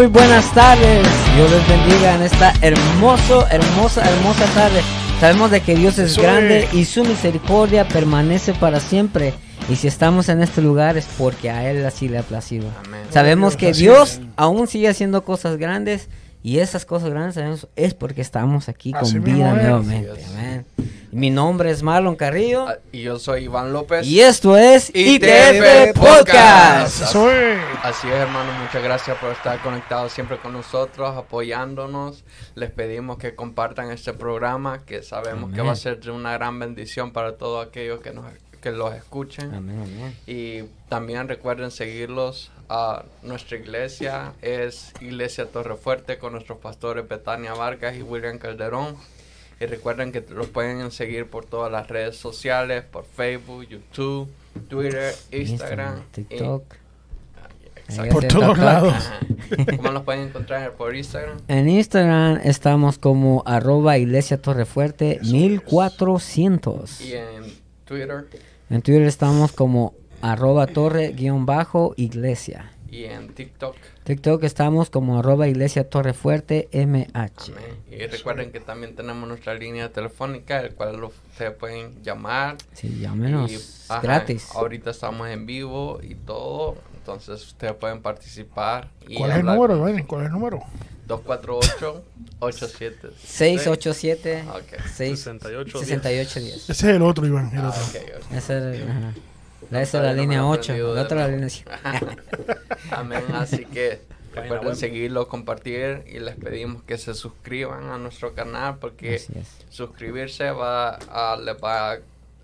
Muy buenas tardes. Dios les bendiga en esta hermoso, hermosa, hermosa tarde. Sabemos de que Dios es grande y su misericordia permanece para siempre. Y si estamos en este lugar es porque a Él así le ha placido. Amén. Sabemos que Dios aún sigue haciendo cosas grandes y esas cosas grandes sabemos es porque estamos aquí Así con vida nuevamente. Amén. Mi nombre es Marlon Carrillo Ah, Y yo soy Iván López. y esto es ITF Podcast. Así es, hermano. Muchas gracias por estar conectados siempre con nosotros, apoyándonos. Les pedimos que compartan este programa, que sabemos que va a ser una gran bendición para todos aquellos que, nos, que los escuchen. Amén, amén. Y también recuerden seguirlos a nuestra iglesia, es Iglesia Torrefuerte con nuestros pastores Betania Vargas y William Calderón. Y recuerden que los pueden seguir por todas las redes sociales, por Facebook, YouTube, Twitter, Instagram, TikTok. Exacto. Por todos lados. Ajá. ¿Cómo los pueden encontrar por Instagram? En Instagram estamos como arroba iglesia torrefuerte 1400. Y en Twitter En Twitter estamos como arroba torre guion bajo iglesia. y en TikTok. TikTok estamos como arroba iglesia torrefuerte mh. Y recuerden que también tenemos nuestra línea telefónica, el cual lo- ustedes pueden llamar. Sí, llámenos. Y, ajá, gratis. Ahorita estamos en vivo y todo, entonces ustedes pueden participar. Y ¿Cuál es el número, Iván? ¿Cuál es el número? 248-87. 687 Ok. 68, 6810. Ese es el otro, Iván. El Ah, otro. Esa es, ajá. La, esa es la línea lo he 8. aprendido La de otra la línea Amén. Así que recuerden seguirlo, compartir y les pedimos que se suscriban a nuestro canal porque suscribirse va a, les va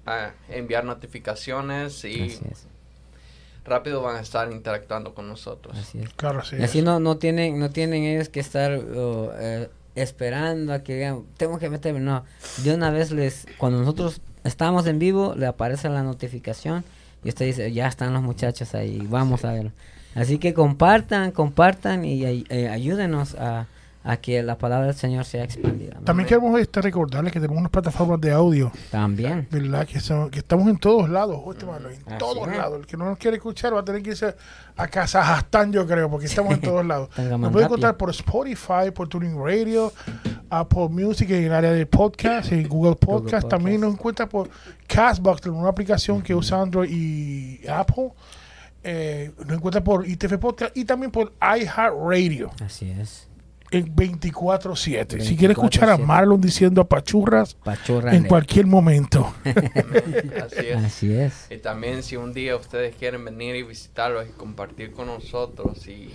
a enviar notificaciones y rápido van a estar interactuando con nosotros. Así es. Claro, sí. Y así no, no tienen no tienen ellos que estar uh, eh, esperando a que digan, tengo que meterme. No, de una vez les, cuando nosotros estamos en vivo, le aparece la notificación y usted dice, ya están los muchachos ahí, vamos a ver. Así que compartan, compartan y eh, ayúdenos a, a que la palabra del Señor sea expandida. También queremos este, recordarles que tenemos unas plataformas de audio, También. ¿verdad? Que, son- que estamos en todos lados, Marlon, en Así todos es. lados. El que no nos quiere escuchar va a tener que irse a Kazajstán, yo creo, porque estamos en todos lados. Nos puede encontrar por Spotify, por Tuning Radio, Apple Music en el área de podcast, en Google Podcast. Podcast. También nos encuentra por Castbox, una aplicación que usa Android y Apple. Eh, nos encuentra por ITF Podcast y también por iHeartRadio Así es. en 24-7. Si quiere escuchar a 24/7. Marlon diciendo apachurras Pachorra. en cualquier momento. Así es. Así es. Y también si un día ustedes quieren venir y visitarlos y compartir con nosotros y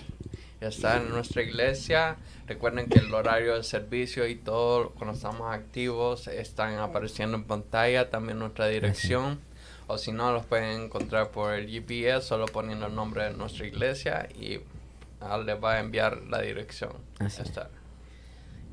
estar en nuestra iglesia, recuerden que el horario de servicio y todo cuando estamos activos están apareciendo en pantalla, también nuestra dirección. O si no, los pueden encontrar por el GPS, solo poniendo el nombre de nuestra iglesia y ah, les va a enviar la dirección. Así está.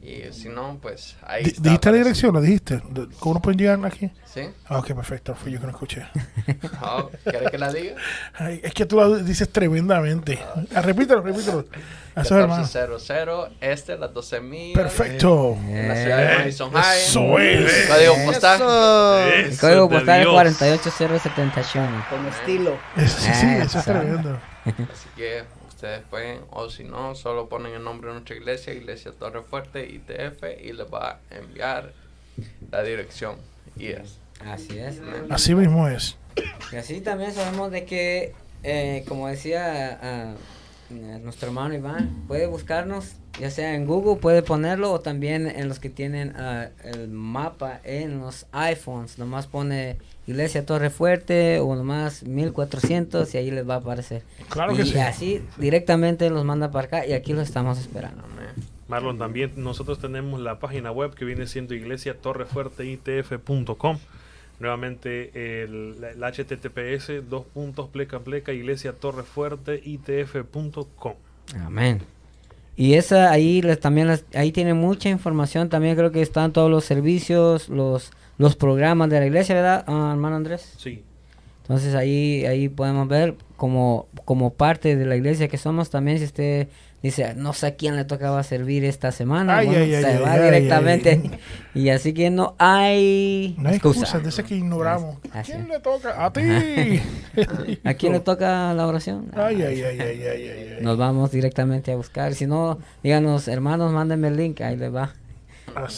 Y si no, pues ahí está ¿Dijiste la apareciendo. dirección? ¿Lo dijiste? ¿Cómo nos pueden llegar aquí? ¿Sí? Ah, ok, perfecto. Fui yo que no escuché. Oh, ¿Quieres que la diga? Ay, es que tú lo dices tremendamente. Ah, repítelo, repítelo. Hermanos. 1400 este, las 12 mil. Perfecto. En la ciudad de Madison High. Eso es. Código postal. El Eso código postal es Dios. 48071. Con estilo. Eso, sí, sí, Ah, eso es tremendo. Así que ustedes pueden, o si no, solo ponen el nombre de nuestra iglesia, Iglesia Torre Fuerte, ITF, y les va a enviar la dirección. Y es. Así es. Así mismo es. Y así también sabemos de que, eh, como decía ah, nuestro hermano Iván, puede buscarnos, ya sea en Google, puede ponerlo, o también en los que tienen ah, el mapa en los iPhones. Nomás pone Iglesia Torre Fuerte o nomás 1400 y ahí les va a aparecer. Claro y que sí. así directamente los manda para acá y aquí los estamos esperando. Marlon, también nosotros tenemos la página web que viene siendo iglesiatorrefuerteitf.com. Nuevamente el, el HTTPS, dos puntos, pleca, pleca, iglesiatorrefuerteitf.com. Amén. Y esa ahí les, también les- ahí tiene mucha información. También creo que están todos los servicios, los los programas de la iglesia, ¿verdad, ah, hermano Andrés? Sí. Entonces ahí ahí podemos ver como como parte de la iglesia que somos también si usted dice no sé a quién le tocaba servir esta semana, Ay, bueno, ay, se ay, va ay, directamente y así que no hay No hay excusa. excusas de ese que ignoramos. ¿A quién le toca? A ti. ¿A quién le toca la oración? Ay, ay, ay, ay, ay, ay, ay. Nos vamos directamente a buscar. Si no, díganos, hermanos, mándenme el link, ahí le va.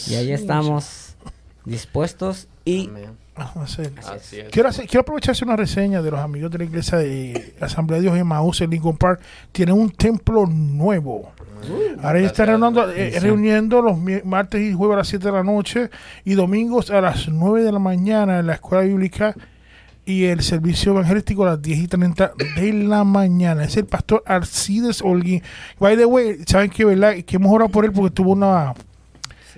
Y ahí estamos dispuestos y Amén. Vamos a hacer. Así es. Quiero, hacer- quiero aprovechar hacer una reseña de los amigos de la iglesia de la Asamblea de Dios en Maús en Lincoln Park. Tienen un templo nuevo. Ahora ya están reuniendo, eh, reuniendo los martes y jueves a las 7 de la noche y domingos a las 9 de la mañana en la escuela bíblica y el servicio evangelístico a las 10 y 30 de la mañana. Es el pastor Arcides Holguín. By the way, ¿saben qué, verdad? Que hemos orado por él porque tuvo una...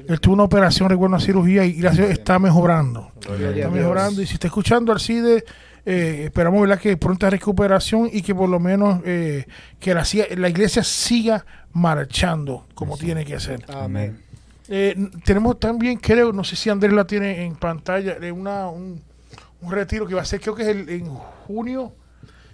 Él tuvo una operación, recuerdo, una cirugía y gracias está mejorando. Está mejorando. Y si está escuchando Arcide, eh, esperamos ¿verdad? que pronta recuperación y que por lo menos eh, que la, la iglesia siga marchando como tiene que ser. Amén. Eh, tenemos también, creo, no sé si Andrés la tiene en pantalla, una, un, un retiro que va a ser, creo que es el, en junio.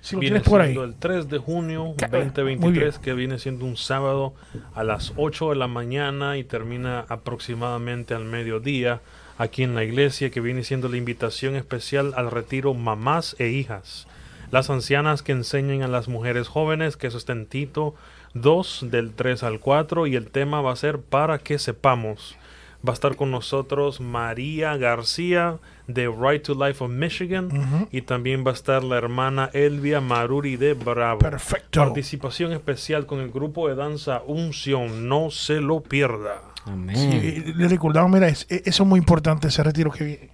Si lo Viene tienes por ahí. siendo el 3 de junio Ca- muy bien. 2023, que viene siendo un sábado a las 8 de la mañana y termina aproximadamente al mediodía aquí en la iglesia, que viene siendo la invitación especial al retiro mamás e hijas. Las ancianas que enseñen a las mujeres jóvenes, que eso está en Tito 2 del 3 al 4 y el tema va a ser para que sepamos. Va a estar con nosotros María García de Right to Life of Michigan y también va a estar la hermana Elvia Maruri de Bravo. Perfecto. Participación especial con el grupo de danza Unción. No se lo pierda. amén. Sí, le recordamos, mira, es- eso es muy importante, ese retiro que viene.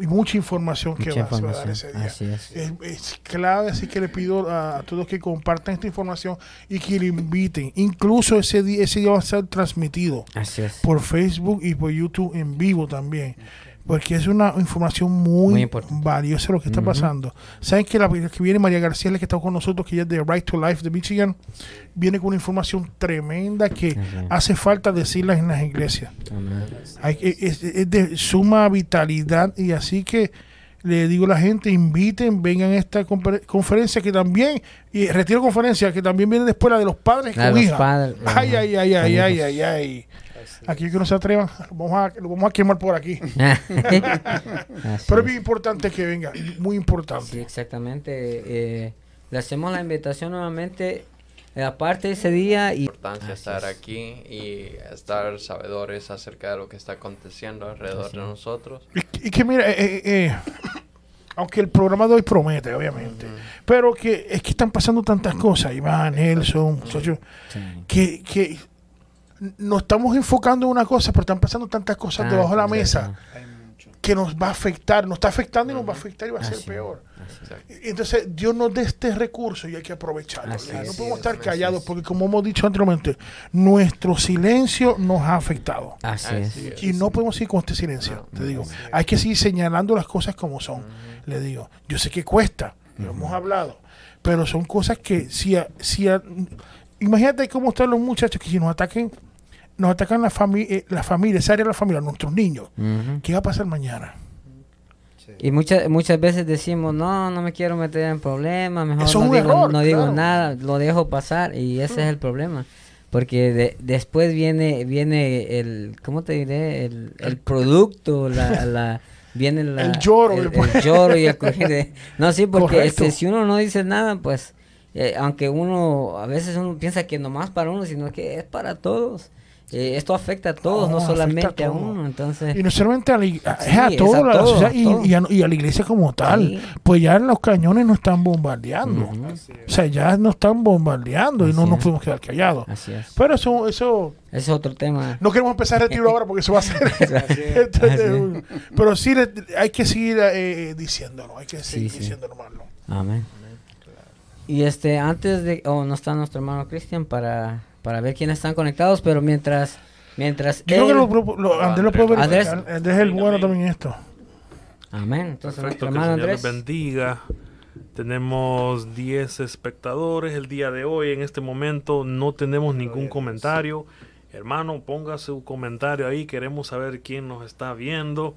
Y mucha información que va, a dar ese día. así es. Es, es clave, así que le pido a, a todos que compartan esta información y que le inviten. Incluso ese día, ese día va a ser transmitido Así es. por Facebook y por YouTube en vivo también. Porque es una información muy, valiosa lo que está pasando. ¿Saben que la que viene María García, la que está con nosotros, que ella es de Right to Life de Michigan, viene con una información tremenda que hace falta decirla en las iglesias? Amén. Hay- es, es de suma vitalidad y así que le digo a la gente, inviten, vengan a esta confer- conferencia que también, y retiro conferencia que también viene después la de los padres La con de los hija. padres, Ay, ay, ay, ay, ay, ay, ay. Aquí que no se atrevan, lo vamos a, lo vamos a quemar por aquí. Pero es bien importante que venga, muy importante. Sí, exactamente. eh, le hacemos la invitación nuevamente, eh, aparte de ese día y importancia Así estar es. aquí y estar sabedores acerca de lo que está aconteciendo alrededor Así de nosotros. Y, y que mira, eh, eh, eh, aunque el programa de hoy promete, obviamente, pero que es que están pasando tantas cosas, Iván, Nelson, muchachos, Sí. que, que nos estamos enfocando en una cosa, pero están pasando tantas cosas Ah, debajo de la mesa que nos va a afectar, nos está afectando y nos va a afectar y va a ser Así peor. así Entonces, Dios nos da este recurso y hay que aprovecharlo. Así no podemos estar es, callados porque, como hemos dicho anteriormente, nuestro silencio nos ha afectado. Así es. Y no podemos seguir con este silencio, No, te digo. Hay que seguir señalando las cosas como son. Le digo, yo sé que cuesta, lo hemos hablado, pero son cosas que si, a- si a- imagínate cómo están los muchachos que si nos ataquen, nos atacan la familia, la familia, esa área de la familia, nuestros niños. ¿Qué va a pasar mañana? Sí. Y muchas muchas veces decimos, no, no me quiero meter en problemas, mejor Eso no, digo, error, no digo nada, lo dejo pasar y ese es el problema. Porque de- después viene viene el, ¿cómo te diré? El, el producto, la, la, viene la, El lloro el, el lloro y el coger de- No, sí, porque este, si uno no dice nada, pues, eh, aunque uno, a veces uno piensa que nomás para uno, sino que es para todos. Eh, esto afecta a todos, No, a solamente a, todos. uno, entonces... Y no solamente a la, Sí, es a es toda la todo, sociedad a y, a, y a la iglesia como tal. Sí. Pues ya los cañones no están bombardeando. O es. sea, ya no están bombardeando y no Así nos es. podemos quedar callados. Así es. Pero eso, eso Ese es otro tema. no queremos empezar el retiro ahora porque eso va a ser. Es. Entonces, pero sí le- hay que seguir eh, diciéndolo, hay que seguir sí. diciéndolo, hermano. Amén. Y este, antes de, oh, no está nuestro hermano Cristian para, para ver quiénes están conectados, pero mientras, mientras Yo creo que él- lo, lo- Andrés lo puede Andrés. Andrés es el bueno también en esto. Amén. Entonces, Perfecto, que el hermano Señor les bendiga. Tenemos 10 espectadores el día de hoy. En este momento no tenemos ningún comentario. Hermano, ponga su comentario ahí. Queremos saber quién nos está viendo.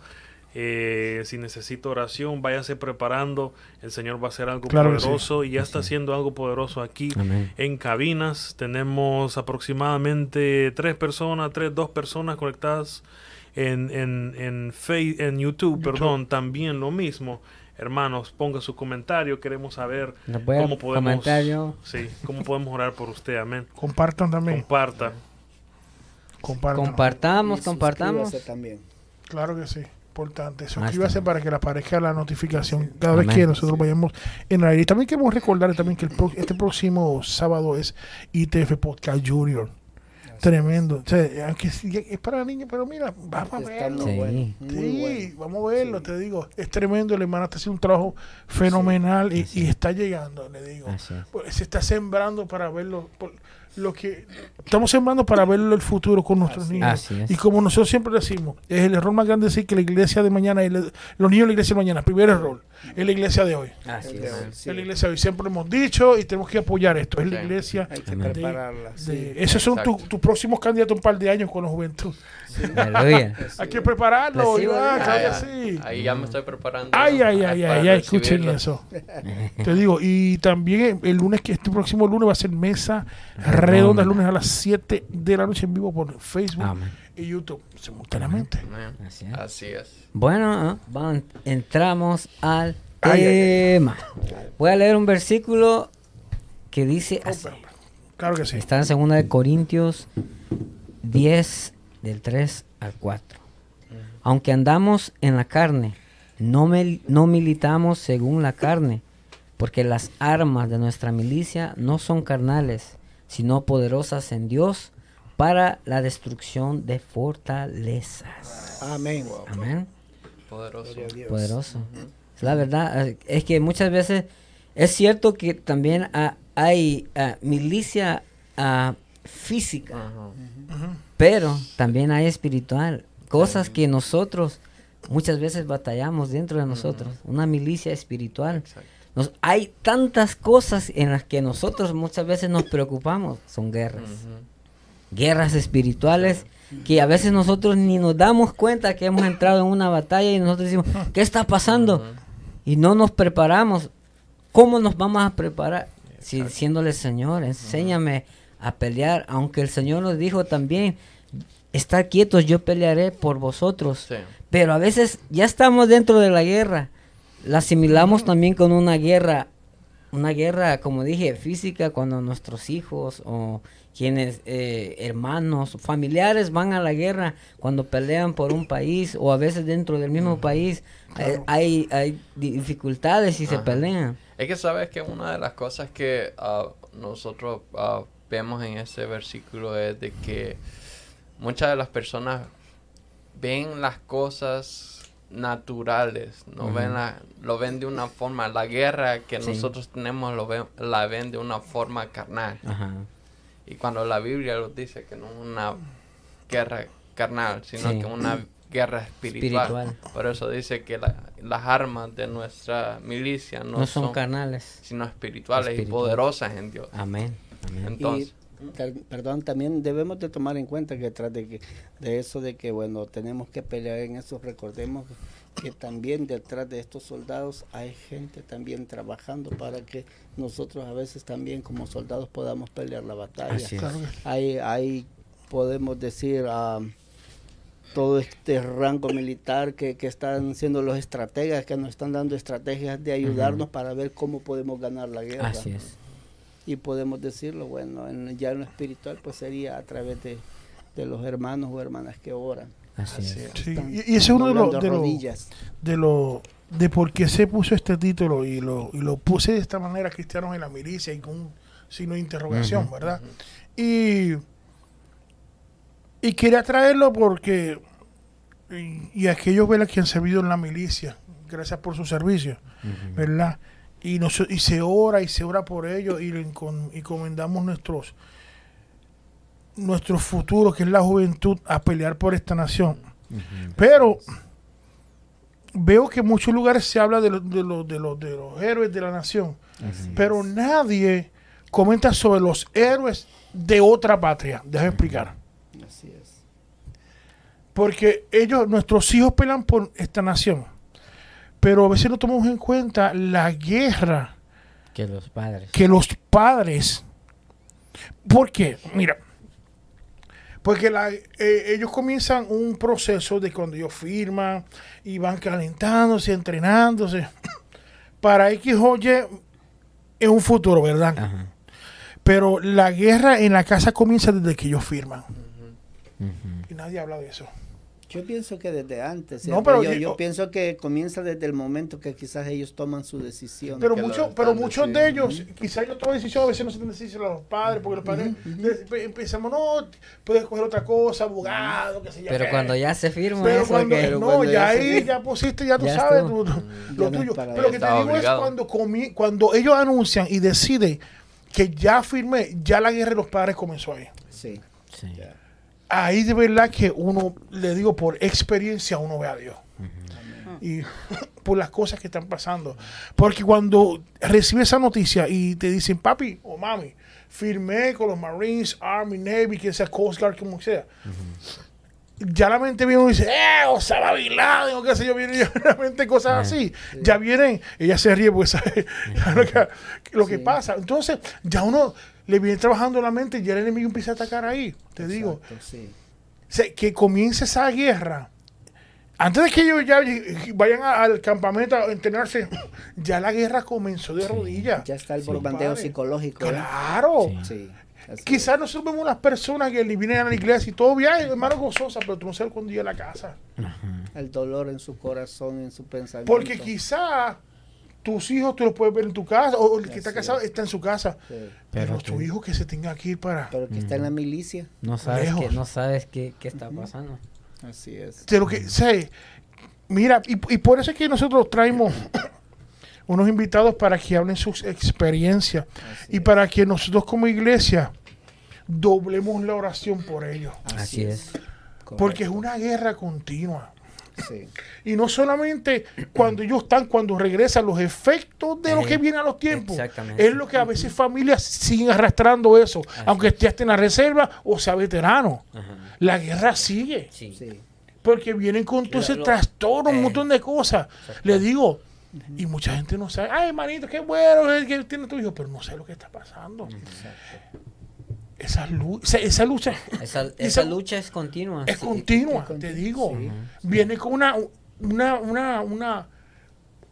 Eh, si necesita oración, váyase preparando. El Señor va a hacer algo Claro que sí. poderoso y ya está haciendo algo poderoso aquí Amén. en cabinas. Tenemos aproximadamente tres personas, tres, dos personas conectadas en, en, en, Face- en YouTube, perdón, también lo mismo. Hermanos, ponga su comentario, queremos saber cómo podemos, comentario. sí, cómo podemos orar por usted, amén. Compartan también. Comparta. Compartan. Compartamos, Y compartamos. también. Claro que sí. Importante. Suscríbase está. para que le aparezca la notificación cada vez que nosotros vayamos en la Y también queremos recordar también que el pro- este próximo sábado es ITF Podcast Junior. Tremendo. O sea, aunque es para niños, pero mira, vamos a verlo. Sí. bueno. Sí, bueno. vamos a verlo, Sí. te digo. Es tremendo, el hermano está haciendo un trabajo fenomenal y, y está llegando, le digo. Pues, se está sembrando para verlo. por lo que estamos sembrando para verlo el futuro con nuestros Así niños. Así. Y como nosotros siempre decimos, es el error más grande decir que la iglesia de mañana, la- los niños de la iglesia de mañana, primer error, es la iglesia de hoy. Así de es. sí. Es la iglesia de hoy. Siempre lo hemos dicho y tenemos que apoyar esto. Es la Sí. iglesia. Hay que Amén. prepararla. de- sí. esos son Exacto. tus tus próximos candidatos un par de años con la juventud. Aleluya. Hay que prepararlo, Reciba Iván, Dios. claro que ahí, sí. ahí ya me estoy preparando. Ay, ay, ay, para ay, ay, escuchen recibirlo. eso. Te digo, y también el lunes, que este próximo lunes va a ser mesa redonda, el lunes a las 7 de la noche en vivo por Facebook Amén. Y YouTube simultáneamente. Así es. Así es. Bueno, vamos, entramos al Ay, ay, ay. tema. Voy a leer un versículo que dice así. Claro que sí. Está en 2 de Corintios 10 del 3 al 4. Aunque andamos en la carne, no, mil- no militamos según la carne, porque las armas de nuestra milicia no son carnales, sino poderosas en Dios para la destrucción de fortalezas. Amén. Amén. Poderoso. Poderoso. Es la verdad. Es que muchas veces es cierto que también ah, hay ah, milicia ah, física, pero también hay espiritual. Cosas que nosotros muchas veces batallamos dentro de nosotros. Una milicia espiritual. Exacto. Nos, hay tantas cosas en las que nosotros muchas veces nos preocupamos. Son guerras. Ujú. Guerras espirituales que a veces nosotros ni nos damos cuenta que hemos entrado en una batalla y nosotros decimos, ¿qué está pasando? Y no nos preparamos, ¿cómo nos vamos a preparar? Si diciéndole, Señor, enséñame a pelear, aunque el Señor nos dijo también, estar quietos, yo pelearé por vosotros. Sí. Pero a veces ya estamos dentro de la guerra, la asimilamos también con una guerra, una guerra, como dije, física, cuando nuestros hijos o quienes, eh, hermanos, familiares van a la guerra, cuando pelean por un país o a veces dentro del mismo país, eh, hay, hay dificultades y se pelean. Es que sabes que una de las cosas que ah, nosotros ah, vemos en ese versículo es de que muchas de las personas ven las cosas naturales, no ven la- lo ven de una forma, la guerra que Sí. nosotros tenemos lo ven, la ven de una forma carnal. Ajá. Y cuando la Biblia lo dice que no es una guerra carnal, sino Sí. que una guerra espiritual. Espiritual. Por eso dice que la- las armas de nuestra milicia no, No, son, carnales. sino espirituales y poderosas en Dios. Amén. Amén. Entonces, Y, perdón, también debemos de tomar en cuenta que detrás de, que, de eso de que, bueno, tenemos que pelear en eso, recordemos que también detrás de estos soldados hay gente también trabajando para que nosotros a veces también como soldados podamos pelear la batalla. Claro que Hay, hay podemos decir, ah, todo este rango militar que, que están siendo los estrategas, que nos están dando estrategias de ayudarnos para ver cómo podemos ganar la guerra Así es. y podemos decirlo, bueno, en, ya en lo espiritual pues sería a través de, de los hermanos o hermanas que oran. Así es. Sí, y, y ese es uno de los de los- de lo de por qué se puso este título y lo, y lo puse de esta manera cristianos en la milicia y con un signo de interrogación. ¿verdad? Y y quería traerlo porque y, y aquellos ¿verdad? que han servido en la milicia, gracias por su servicio. ¿verdad? Y, nos, y se ora y se ora por ellos y, le encomendamos nuestros nuestro futuro, que es la juventud, a pelear por esta nación. Pero veo que en muchos lugares se habla de, los de, los de, los de los héroes de la nación, pero nadie comenta sobre los héroes de otra patria. Déjame explicar. Así es. Porque ellos, nuestros hijos pelean por esta nación. Pero a veces no tomamos en cuenta la guerra Que los padres. que los padres. ¿Por qué? Mira. Porque la- eh, ellos comienzan un proceso de cuando ellos firman y van calentándose, entrenándose para X o Y en un futuro, ¿verdad? Ajá. Pero la guerra en la casa comienza desde que ellos firman. Y nadie habla de eso. Yo pienso que desde antes. No, ¿cierto? pero yo, yo- yo pienso que comienza desde el momento que quizás ellos toman su decisión. Pero, muchos están pero muchos de ellos, quizás ellos toman decisiones, a veces no se tienen decisión a los padres, porque los padres de- empezamos, no, puedes coger otra cosa, abogado, qué sé yo. Pero qué. cuando ya se firma Pero eso cuando, que... Pero no, cuando ya ahí ya pusiste, ya tú Ya sabes tú- tú- Ya lo tuyo. Pero lo que te digo obligado. es cuando, comi- cuando ellos anuncian y deciden que ya firmé, ya la guerra de los padres comenzó ahí. Sí. Sí. Ahí de verdad que uno, le digo por experiencia, uno ve a Dios. Y por las cosas que están pasando. Porque cuando recibes esa noticia y te dicen, papi o mami, firmé con los Marines, Army, Navy, quien sea, Coast Guard, como sea. Ya la mente viene y dice, ¡eh! Osama Bin Laden, o qué sé yo, viene ya la mente cosas así. Ya vienen, ella se ríe porque sabe lo que, lo que Sí. pasa. Entonces, ya uno le viene trabajando la mente y ya el enemigo empieza a atacar ahí. Te digo, sí. se- que comience esa guerra. Antes de que ellos ya vayan a- al campamento a entrenarse, ya la guerra comenzó de rodillas. Ya está el Sí, bombardeo psicológico. ¿eh? Claro. Sí. Sí. así Quizás nosotros vemos las personas que vienen a la iglesia y todo bien, hermano gozosa, pero tú no sabes cuándo llega a la casa. El dolor en su corazón, en su pensamiento. Porque quizás tus hijos tú los puedes ver en tu casa, o el que está casado es. está en su casa. Sí. Pero, Pero tu hijo que se tenga que ir para... Pero que está en la milicia. No sabes, qué, no sabes qué, qué está pasando. Así es. de lo que sé. Mira, y, y por eso es que nosotros traemos unos invitados para que hablen sus experiencias Así y para que nosotros como iglesia doblemos la oración por ellos. Así es. Porque es una guerra continua. Sí. Y no solamente cuando ellos están, cuando regresan, los efectos de lo que Eh, viene a los tiempos. exactamente. Es lo que a veces familias siguen arrastrando eso, aunque es. esté en la reserva o sea veterano. Ajá. La guerra sigue. Sí. Sí. Porque vienen con todo ese trastorno, un eh, montón de cosas. exacto. Le digo, y mucha gente no sabe, ay, hermanito, qué bueno es que tiene tu hijo, pero no sabe lo que está pasando. Esa, lu- esa, esa lucha Esa, Y esa esa- lucha es continua. es Sí. continua, es te digo. sí. Viene con una, una, una, una,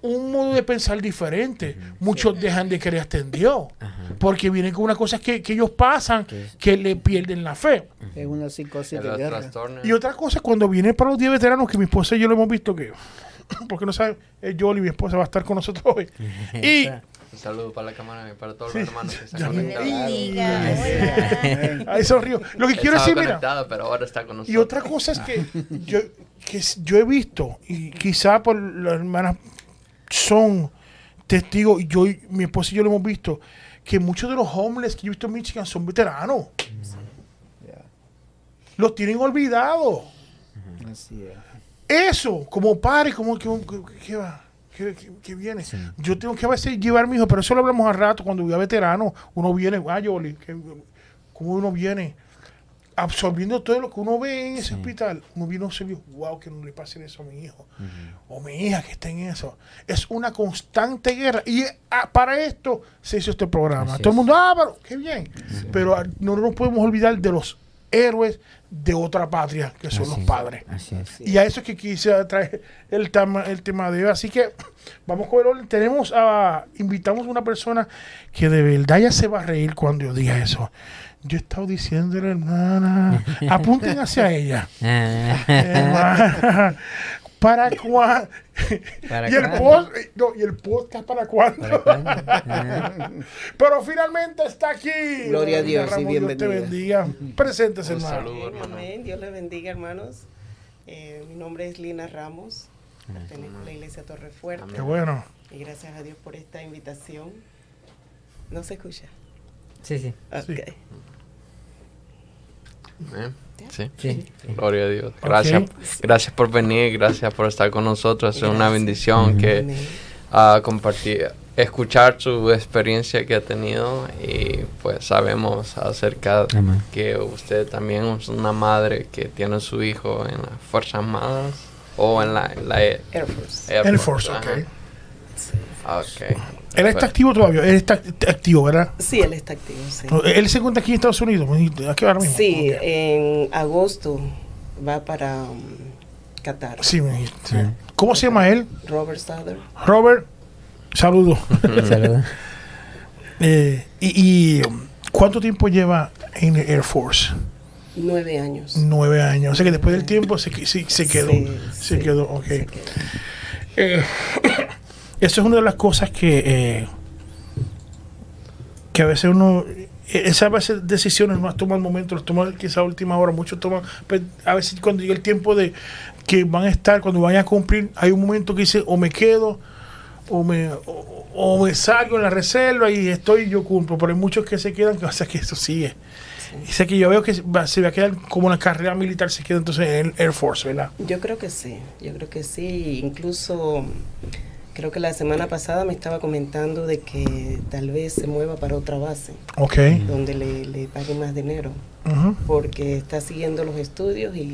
un modo de pensar diferente. Muchos dejan de creer hasta en Dios. Ajá. Porque vienen con unas cosas que, que ellos pasan Que le pierden la fe. Es una psicosis de guerra. trastornos. Y otra cosa, cuando viene para los 10 veteranos, que mi esposa y yo lo hemos visto que, porque no saben, es Yoli, mi esposa va a estar con nosotros hoy. y Esa- Un saludo para la cámara y para todos Sí. los hermanos que están conectados. ahí sonrío. Lo que quiero decir, mira, conectado, pero ahora está con nosotros. y otra cosa es que yo, que yo he visto, y quizá por las hermanas son testigos, y yo mi esposa y yo lo hemos visto, que muchos de los homeless que yo he visto en Michigan son veteranos. Ya, Los tienen olvidados. Así es. Eso, como padre, como que, que, que va, que viene. Sí. Yo tengo que a veces llevar a mi hijo, pero eso lo hablamos al rato, cuando voy a veterano, uno viene, ah, Yoli, como uno viene absorbiendo todo lo que uno ve en ese Sí. hospital, uno viene a observar, wow, que no le pase eso a mi hijo, o mi hija que está en eso. Es una constante guerra. Y ah, para esto se hizo este programa. Así todo el mundo, ah, pero qué bien. Pero ah, no nos podemos olvidar de los héroes de otra patria, que son Así los es, padres. Así es. Y a eso es que quise traer el tema, el tema de hoy. Así que vamos con el orden. Tenemos a, invitamos a una persona que de verdad ya se va a reír cuando yo diga eso. Yo he estado diciéndole, hermana, apunten hacia ella. Hermana, ¿Para cuándo? ¿Para y, el cuándo? post, no, y el podcast, ¿para cuándo? Pero finalmente está aquí. Gloria a Dios y Ramón, Dios te bendiga. Preséntese, hermano. saludo, hermano. Amén. Dios les bendiga, hermanos. Eh, mi nombre es Lina Ramos. Pertenezco a la iglesia Torre Fuerte. Qué bueno. Y gracias a Dios por esta invitación. ¿No se escucha? Sí, sí. Sí. Ok. ¿Eh? Sí. Sí. Gloria a Dios. Gracias, gracias por venir, gracias por estar con nosotros. Es una bendición que Amén. ah, compartir, escuchar su experiencia que ha tenido y pues sabemos acerca Amén. que usted también es una madre que tiene su hijo en las Fuerzas Armadas o en la, en la Air Air Force. Air Force, ajá. ok. Ok. Él está activo todavía, él está activo, ¿verdad? Sí, él está activo, sí. Él se encuentra aquí en Estados Unidos, aquí ahora mismo. Sí, en agosto va para um, Qatar. Sí, me dijiste, sí. ¿Cómo se llama él? Robert Souther. Robert, saludos. Saludos. Eh, y, y, um, cuánto tiempo lleva en el Air Force? Nueve años. Nueve años. O sea que después del tiempo se, se, se quedó. Sí, se sí, quedó, ok. se quedó. Eh, eso es una de las cosas que, eh, que a veces uno, eh, esas veces decisiones no las toman momentos, las toman quizá a última hora, muchos toman, pues, a veces cuando llega el tiempo de que van a estar, cuando vayan a cumplir, hay un momento que dice o me quedo o me, o, o me salgo en la reserva y estoy y yo cumplo, pero hay muchos que se quedan, que o sea que eso sigue. Y sé que yo veo que va- se va a quedar como una carrera militar, se queda entonces en el Air Force, ¿verdad? Yo creo que sí, yo creo que sí. Incluso creo que la semana pasada me estaba comentando de que tal vez se mueva para otra base, Ok. donde le, le paguen más dinero, porque está siguiendo los estudios y,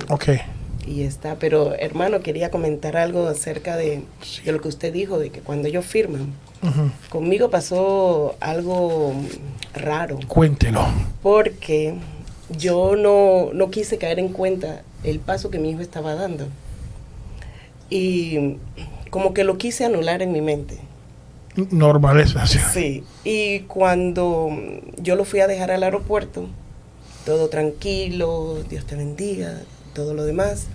está. Pero hermano, quería comentar algo acerca de, de lo que usted dijo, de que cuando ellos firman, conmigo pasó algo raro. Cuéntelo. porque yo no, no quise caer en cuenta el paso que mi hijo estaba dando. Y como que lo quise anular en mi mente. Normal eso. así. Sí. Y cuando yo lo fui a dejar al aeropuerto, todo tranquilo, Dios te bendiga, todo lo demás.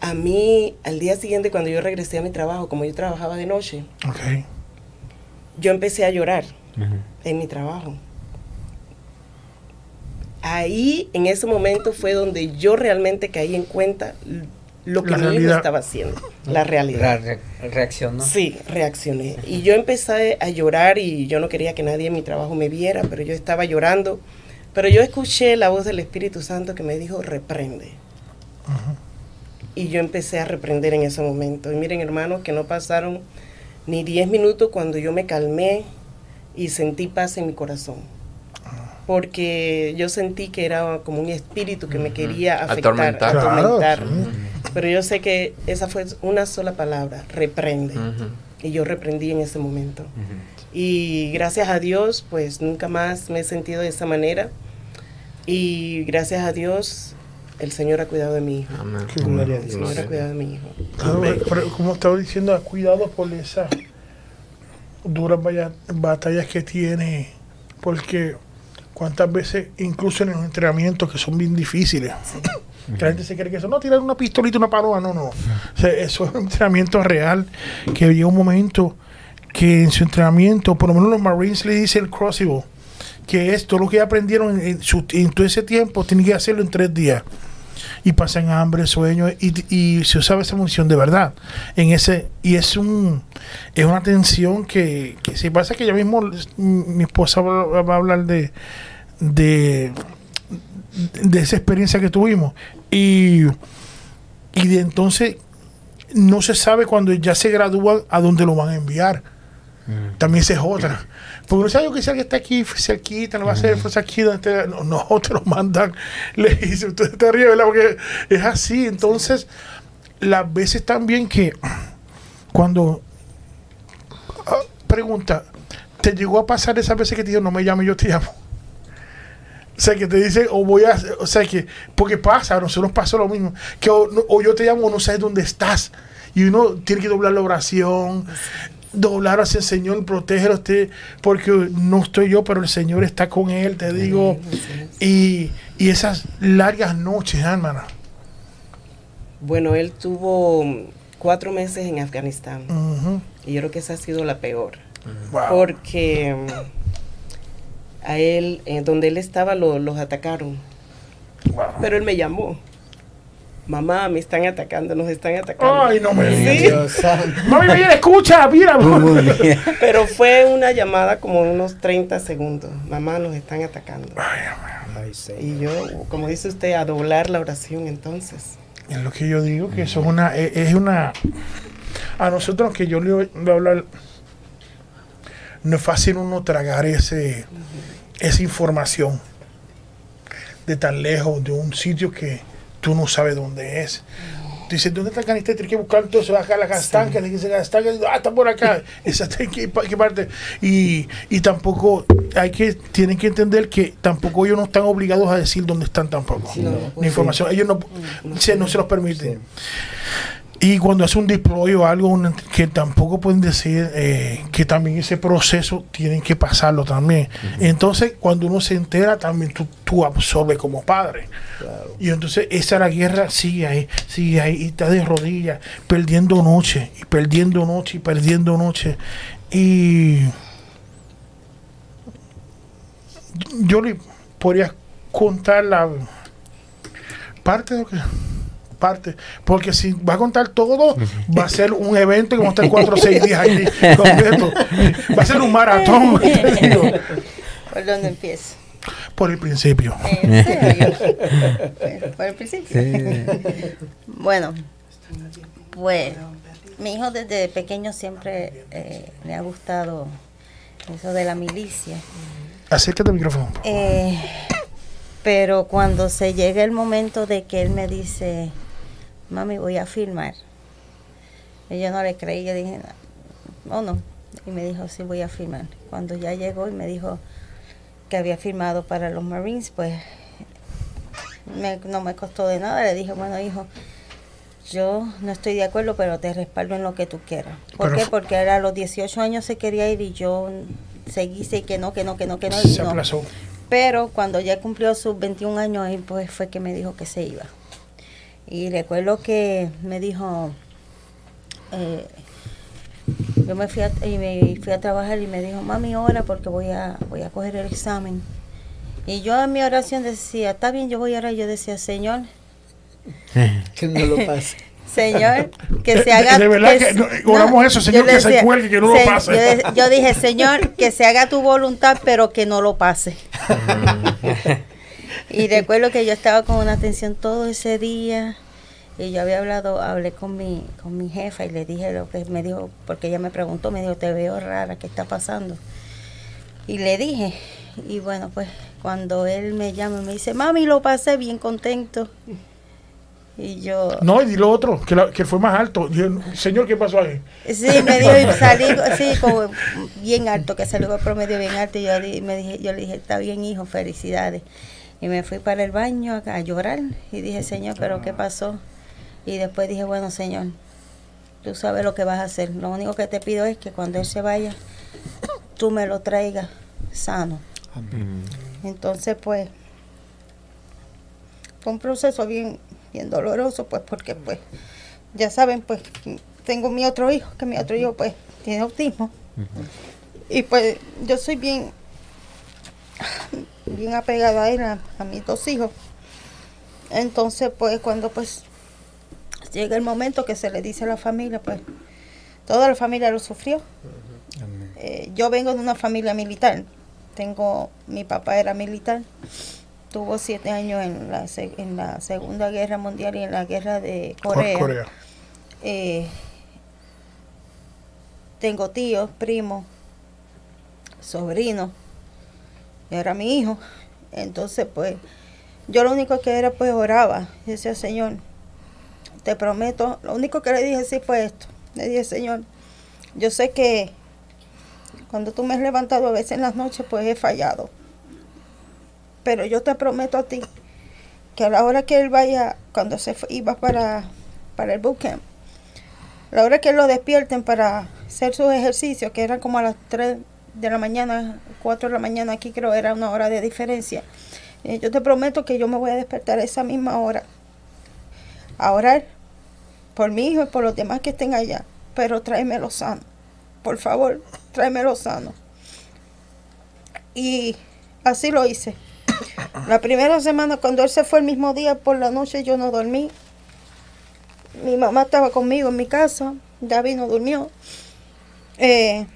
A mí, al día siguiente, cuando yo regresé a mi trabajo, como yo trabajaba de noche, Ok. yo empecé a llorar en mi trabajo. Ahí, en ese momento, fue donde yo realmente caí en cuenta lo que La mi hijo realidad. estaba haciendo, la realidad. Re- reaccionó. Sí, reaccioné. Y yo empecé a llorar y yo no quería que nadie en mi trabajo me viera, pero yo estaba llorando. Pero yo escuché la voz del Espíritu Santo que me dijo, reprende. Y yo empecé a reprender en ese momento. Y miren, hermanos, que no pasaron ni 10 minutos cuando yo me calmé y sentí paz en mi corazón. Porque yo sentí que era como un espíritu que me quería afectar, Atormentar. atormentar. Claro, sí. Pero yo sé que esa fue una sola palabra, reprende. Y yo reprendí en ese momento. Y gracias a Dios, pues nunca más me he sentido de esa manera. Y gracias a Dios, el Señor ha cuidado de mi hijo. Amén. Qué gloria a El. Señor ha cuidado de mi hijo. Pero como estaba diciendo, cuidado por esas duras batallas que tiene, porque cuántas veces, incluso en los entrenamientos que son bien difíciles, que la gente se cree que eso, no, tirar una pistolita, una paloma, no, no. O sea, eso es un entrenamiento real, que llega un momento que en su entrenamiento, por lo menos los Marines le dicen el crossable, que es todo lo que aprendieron en, su- en todo ese tiempo, tienen que hacerlo en tres días. Y pasan hambre, sueño y, y se usaba esa munición de verdad. En ese y es un es una tensión que, que si pasa que ya mismo mm, mi esposa va, va a hablar de de de esa experiencia que tuvimos y y de entonces no se sabe cuando ya se gradúan a dónde lo van a enviar también esa es otra. Porque no sabe yo que si alguien está aquí cerquita, no va a ser pues aquí donde te, no, no, te lo mandan. Le dice, usted ¿verdad? Porque es así. Entonces, las veces también que cuando ah, pregunta, ¿te llegó a pasar esas veces que te digo, no me llame, yo te llamo? O sea, que te dice, o voy a, o sea, que, porque pasa, a nosotros pasó lo mismo, que o, yo te llamo o no sabes dónde estás. Y uno tiene que doblar la oración, doblar hacia el Señor, protégelo a usted, porque no estoy yo, pero el Señor está con él, te digo. Y, y esas largas noches, hermana. Bueno, él tuvo cuatro meses en Afganistán. Y yo creo que esa ha sido la peor. Wow. Porque a él, eh, donde él estaba, lo- los atacaron. Pero él me llamó. Mamá, me están atacando, nos están atacando. Ay, no me Sí. digas. Dios. Mami, mira, escucha, mira. Pero fue una llamada como unos 30 segundos. Mamá, nos están atacando. Y yo, como dice usted, a doblar la oración entonces. Es lo que yo digo, que eso es una, es, es una, a nosotros que yo le voy a hablar no es fácil uno tragar ese, esa información de tan lejos, de un sitio que tú no sabes dónde es. Dice, ¿dónde está el canister? Tienes que buscar entonces acá la castanca, dice castanca, ah, está por acá, esa qué, pa- qué parte. Y, y tampoco hay que, tienen que entender que tampoco ellos no están obligados a decir dónde están tampoco. Ni información, ellos no, se, no se los permiten. Y cuando hace un deploy o algo un- que tampoco pueden decir eh, que también ese proceso tienen que pasarlo también. Entonces, cuando uno se entera, también tú, tú absorbes como padre. Y entonces esa la guerra sigue ahí, sigue ahí, y está de rodillas, perdiendo noche, y perdiendo noche, y perdiendo noche. Y yo le podría contar la parte de lo que parte, porque si va a contar todo, va a ser un evento que vamos a estar cuatro o seis días aquí completo. Va a ser un maratón. ¿Por dónde empiezo? por el principio. ¿En serio? Bueno, Por el principio. Bueno, pues mi hijo desde pequeño siempre eh, le ha gustado eso de la milicia. Acércate al micrófono. Eh, pero cuando se llega el momento de que él me dice, mami, voy a filmar, y yo no le creí, yo dije, no, no. Y me dijo, sí, voy a filmar. Cuando ya llegó y me dijo que había filmado para los Marines, pues me- no me costó de nada. Le dije, bueno, hijo, yo no estoy de acuerdo, pero te respaldo en lo que tú quieras. ¿Por Pero qué? Porque era a los 18 años se quería ir y yo seguí, sé que no, que no, que no, que no. Se no. aplazó. Pero cuando ya cumplió sus 21 años, ahí pues fue que me dijo que se iba. Y recuerdo que me dijo, eh, yo me fui, a, y me fui a trabajar y me dijo, mami, ora porque voy a, voy a coger el examen. Y yo en mi oración decía, está bien, yo voy a orar. Yo decía, Señor, Que no lo pase. Señor, que De- se haga. de verdad que no, oramos eso, Señor, que se cuelgue, que no lo "Se- pase". Yo, de- yo dije, Señor, que se haga tu voluntad, pero que no lo pase. y recuerdo que yo estaba con una atención todo ese día. Y yo había hablado, hablé con mi, con mi jefa y le dije lo que me dijo, porque ella me preguntó, me dijo, te veo rara, ¿qué está pasando? Y le dije, y bueno, pues cuando él me llama, me dice, mami, lo pasé bien contento. Y yo, No, y di lo otro, que, la- que fue más alto. Yo, Señor, ¿qué pasó ahí? Sí, me dijo, y salí sí, como bien alto, que salió el promedio bien alto. Y yo, di- me dije, yo le dije, está bien, hijo, felicidades. Y me fui para el baño a, a llorar. Y dije, Señor, ¿pero qué pasó? Y después dije, bueno, Señor, tú sabes lo que vas a hacer. Lo único que te pido es que cuando Él se vaya, tú me lo traigas sano. Entonces, pues, fue un proceso bien, bien doloroso, pues, porque, pues, ya saben, pues, tengo mi otro hijo, que mi otro hijo, pues, tiene autismo. Y, pues, yo soy bien, bien apegada a él, a, a mis dos hijos. Entonces, pues, cuando, pues, llega el momento que se le dice a la familia, pues, toda la familia lo sufrió. Eh, yo vengo de una familia militar. Tengo, mi papá era militar. Tuvo siete años en la, en la Segunda Guerra Mundial y en la Guerra de Corea. Corea. Eh, tengo tíos, primos, sobrinos. Era mi hijo. Entonces, pues, yo lo único que era, pues, oraba. Y decía, Señor, te prometo, lo único que le dije sí fue esto. Le dije, Señor, yo sé que cuando tú me has levantado a veces en las noches, pues he fallado. Pero yo te prometo a ti que a la hora que él vaya, cuando se iba para, para el bootcamp, a la hora que lo despierten para hacer sus ejercicios, que eran como a las 3 de la mañana, 4 de la mañana, aquí creo era una hora de diferencia. Eh, yo te prometo que yo me voy a despertar a esa misma hora a orar por mi hijo y por los demás que estén allá, pero tráemelo sano. Por favor, tráemelo sano. Y así lo hice. La primera semana, cuando él se fue el mismo día por la noche, yo no dormí. Mi mamá estaba conmigo en mi casa, David no durmió. Eh,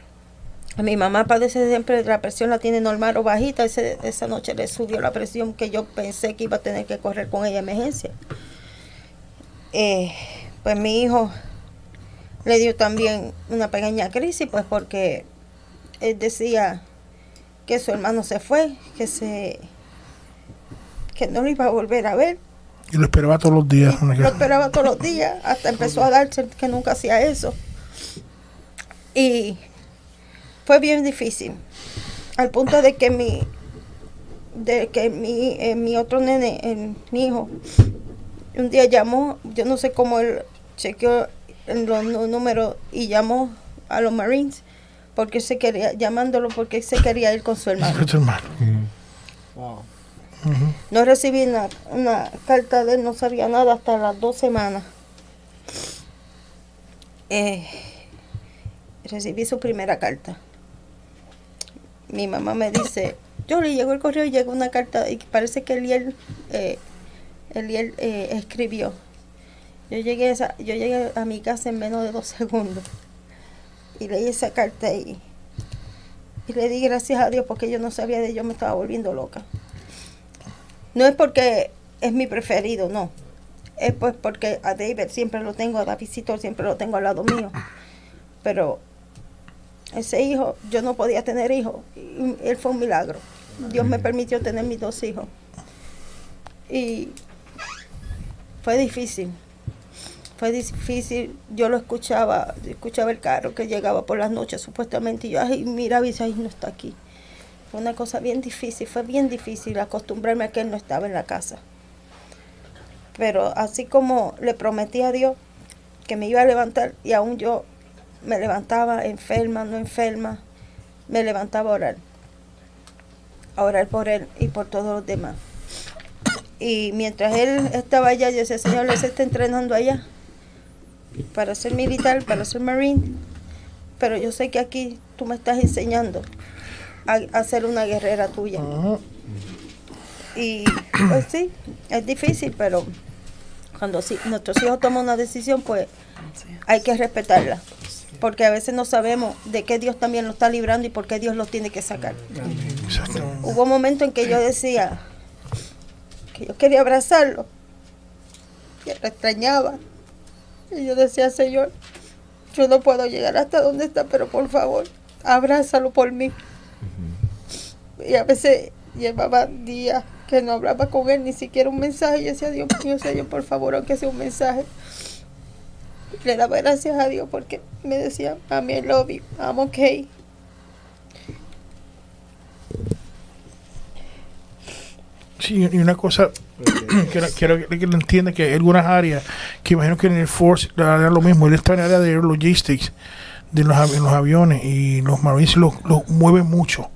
mi mamá padece siempre la presión la tiene normal o bajita. Ese- esa noche le subió la presión que yo pensé que iba a tener que correr con ella emergencia. Eh, pues mi hijo le dio también una pequeña crisis, pues porque él decía que su hermano se fue, que se que no lo iba a volver a ver. Y lo esperaba todos los días. Lo esperaba todos los días, hasta empezó a darse que nunca hacía eso. Y fue bien difícil, al punto de que mi, de que mi, eh, mi otro nene, eh, mi hijo, un día llamó, yo no sé cómo él chequeó en los números y llamó a los Marines porque se quería, llamándolo porque se quería ir con su hermano. Wow. No recibí una, una carta de él, no sabía nada hasta las dos semanas. Eh, recibí su primera carta. Mi mamá me dice, yo le llegó el correo y llegó una carta y parece que eh, Eliel eh, escribió. Yo llegué, a esa- yo llegué a mi casa en menos de dos segundos y leí esa carta y, y le di gracias a Dios porque yo no sabía de yo me estaba volviendo loca. No es porque es mi preferido, no. Es pues porque a David siempre lo tengo, a Davidcito siempre lo tengo al lado mío. Pero ese hijo, yo no podía tener hijos. y Él fue un milagro. Dios me permitió tener mis dos hijos. Y fue difícil. Fue difícil. Yo lo escuchaba, escuchaba el carro que llegaba por las noches supuestamente. Y yo, ay, mira, y dice, ay, no está aquí. Fue una cosa bien difícil, fue bien difícil acostumbrarme a que él no estaba en la casa. Pero así como le prometí a Dios que me iba a levantar y aún yo me levantaba enferma, no enferma, me levantaba a orar. A orar por él y por todos los demás. Y mientras él estaba allá, yo decía, Señor, él se está entrenando allá para ser militar, para ser marine. Pero yo sé que aquí tú me estás enseñando a, a ser una guerrera tuya. Y pues sí, es difícil, pero cuando sí, nuestros hijos toman una decisión, pues hay que respetarla. Porque a veces no sabemos de qué Dios también lo está librando y por qué Dios los tiene que sacar. Hubo momentos en que yo decía que yo quería abrazarlo, que lo extrañaba. Y yo decía, Señor, yo no puedo llegar hasta donde está, pero por favor, abrázalo por mí. Y a veces llevaba días que no hablaba con él, ni siquiera un mensaje. Y decía, Dios mío, Señor, por favor, aunque sea un mensaje. Le daba gracias a Dios porque me decía, Mami, I love you, I'm okay. Sí, y una cosa que quiero que, que lo entienda que hay algunas áreas que imagino que en el Force hará lo mismo. Él está en el área de logistics de los, avi- los aviones y los Marines los, los mueven mucho.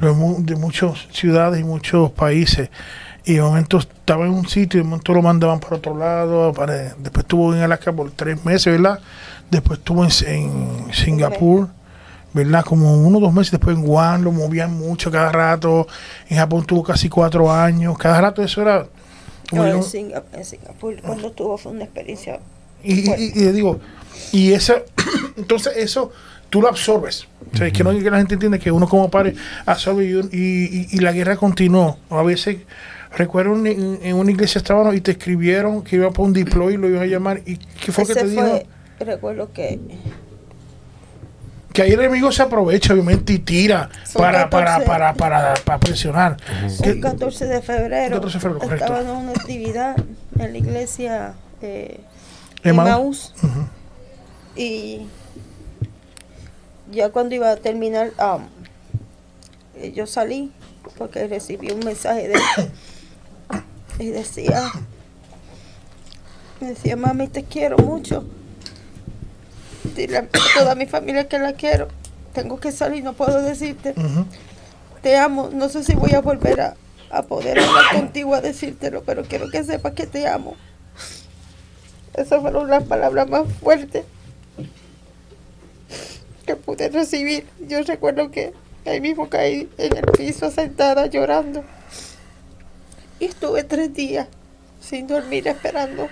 Los de muchas ciudades y muchos países. Y de momento estaba en un sitio y de momento lo mandaban para otro lado. Para, después estuvo en Alaska por tres meses, ¿verdad? Después estuvo en, en Singapur. ¿verdad? Como uno o dos meses después en Guam lo movían mucho cada rato. En Japón tuvo casi cuatro años. Cada rato eso era. No, en, bueno, Singa- en Singapur, cuando estuvo, fue una experiencia. y, y- y- digo, y eso, entonces eso tú lo absorbes. O sea, es que no que la gente entiende que uno como padre absorbe y- y- y la guerra continuó. A veces, recuerdo en, una iglesia estaban y te escribieron que iba para un deploy y lo iban a llamar. ¿Y qué fue que te dijo? fue, recuerdo que Que ahí el enemigo se aprovecha, obviamente, y tira para, para, 14. para, para, para presionar. Un 14 de febrero, 14 de febrero, correcto. estaba en una actividad en la iglesia eh, Emaús. Emaús. Ujú. y ya cuando iba a terminar, um, eh, yo salí porque recibí un mensaje de él y decía, decía, mami, te quiero mucho. Dile a toda mi familia que la quiero. Tengo que salir, no puedo decirte. Te amo. No sé si voy a volver a, a poder hablar contigo a decírtelo, pero quiero que sepas que te amo. Esas fueron las palabras más fuertes que pude recibir. Yo recuerdo que ahí mismo caí en el piso sentada llorando. Y estuve tres días sin dormir esperando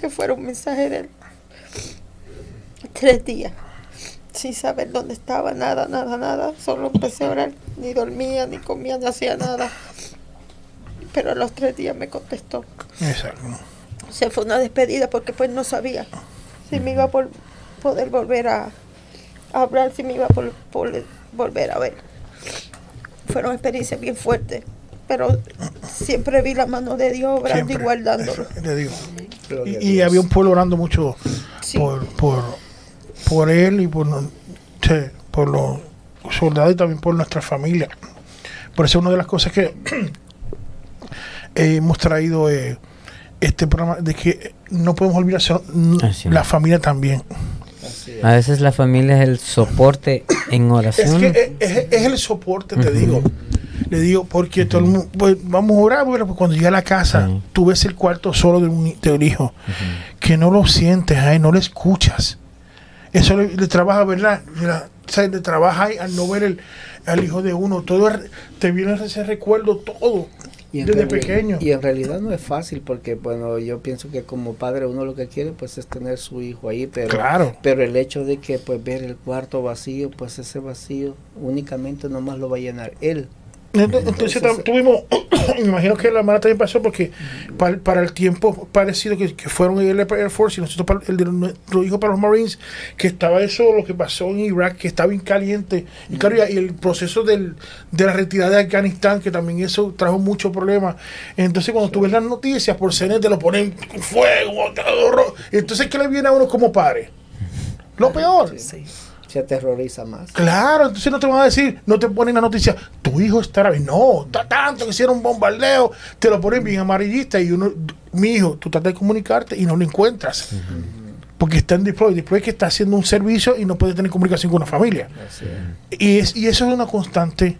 que fuera un mensaje de él. Tres días sin saber dónde estaba, nada, nada, nada. Solo empecé a orar. Ni dormía, ni comía, ni hacía nada. Pero a los tres días me contestó. Exacto. Se fue una despedida porque pues no sabía si me iba a vol- poder volver a, a hablar, si me iba a por- por- volver a ver. Fueron experiencias bien fuertes, pero siempre vi la mano de Dios obrando y Siempre. guardándolo. Y, había un pueblo orando mucho Sí. por, por, por él y por, sí, por los soldados y también por nuestra familia. Por eso una de las cosas que eh, hemos traído eh, este programa de que no podemos olvidar Así la familia también. A veces la familia es el soporte en Es oración. que es, es- es el soporte, te digo. Le digo, porque todo el mundo, pues, vamos a orar, pero cuando llega a la casa, Sí. tú ves el cuarto solo de un, del hijo, que no lo sientes, ay, no lo escuchas. Eso le, le trabaja, ¿verdad? Sea, le trabaja ahí al no ver el, al hijo de uno. Todo te viene ese recuerdo, todo, Y desde pequeño. Y en realidad no es fácil porque, bueno, yo pienso que como padre uno lo que quiere pues es tener su hijo ahí, pero, Claro. pero el hecho de que pues ver el cuarto vacío, pues ese vacío únicamente nomás lo va a llenar él. Entonces, tuvimos, me imagino que la hermana también pasó porque para, para el tiempo parecido que, que fueron el Air Force y nosotros para el de nuestro hijo para los Marines, que estaba eso, lo que pasó en Irak, que estaba bien caliente. Y claro, y, el proceso del, de la retirada de Afganistán, que también eso trajo muchos problemas. Entonces, cuando tú ves las noticias por te lo ponen con fuego, Entonces, ¿qué le viene a uno como padre? Lo peor. Sí. Se aterroriza más. Claro, entonces no te van a decir, no te ponen la noticia, tu hijo estará bien. No, está tanto que hicieron un bombardeo, te lo ponen bien amarillista y uno, mi hijo, tú tratas de comunicarte y no lo encuentras. Porque está en deploy, deploy que está haciendo un servicio y no puede tener comunicación con una familia. Así es. Y, es, y eso es una constante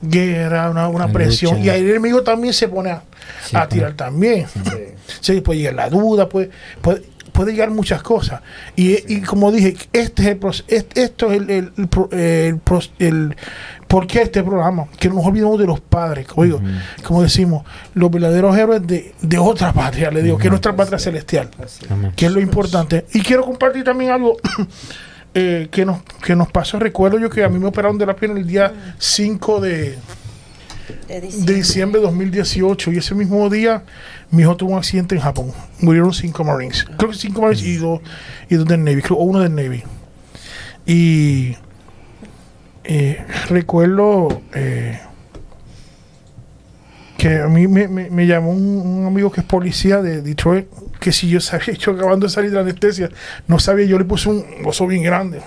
guerra, una, una presión. lucha. Y ahí el enemigo también se pone a, Sí, a claro. tirar también. Sí. Sí, puede llegar la duda, puede, puede, puede llegar muchas cosas. Y, y como dije, este es el proce- est- esto es el, el, el pro- el ¿por qué este programa? Que no nos olvidemos de los padres, como digo, como decimos, los verdaderos héroes de, de otra patria, le digo, que es nuestra patria celestial, que es lo importante. Y quiero compartir también algo eh, que, nos, que nos pasó. Recuerdo yo que a mí me operaron de la pierna el día 5 de, De diciembre de 2018 y ese mismo día mi hijo tuvo un accidente en Japón. Murieron cinco Marines. Creo que cinco Marines y dos, y dos del Navy, creo, uno del Navy. Y eh, recuerdo eh, que a mí me, me- me llamó un, un amigo que es policía de Detroit, que si yo sabía, yo acabando de salir de la anestesia, no sabía, yo le puse un oso bien grande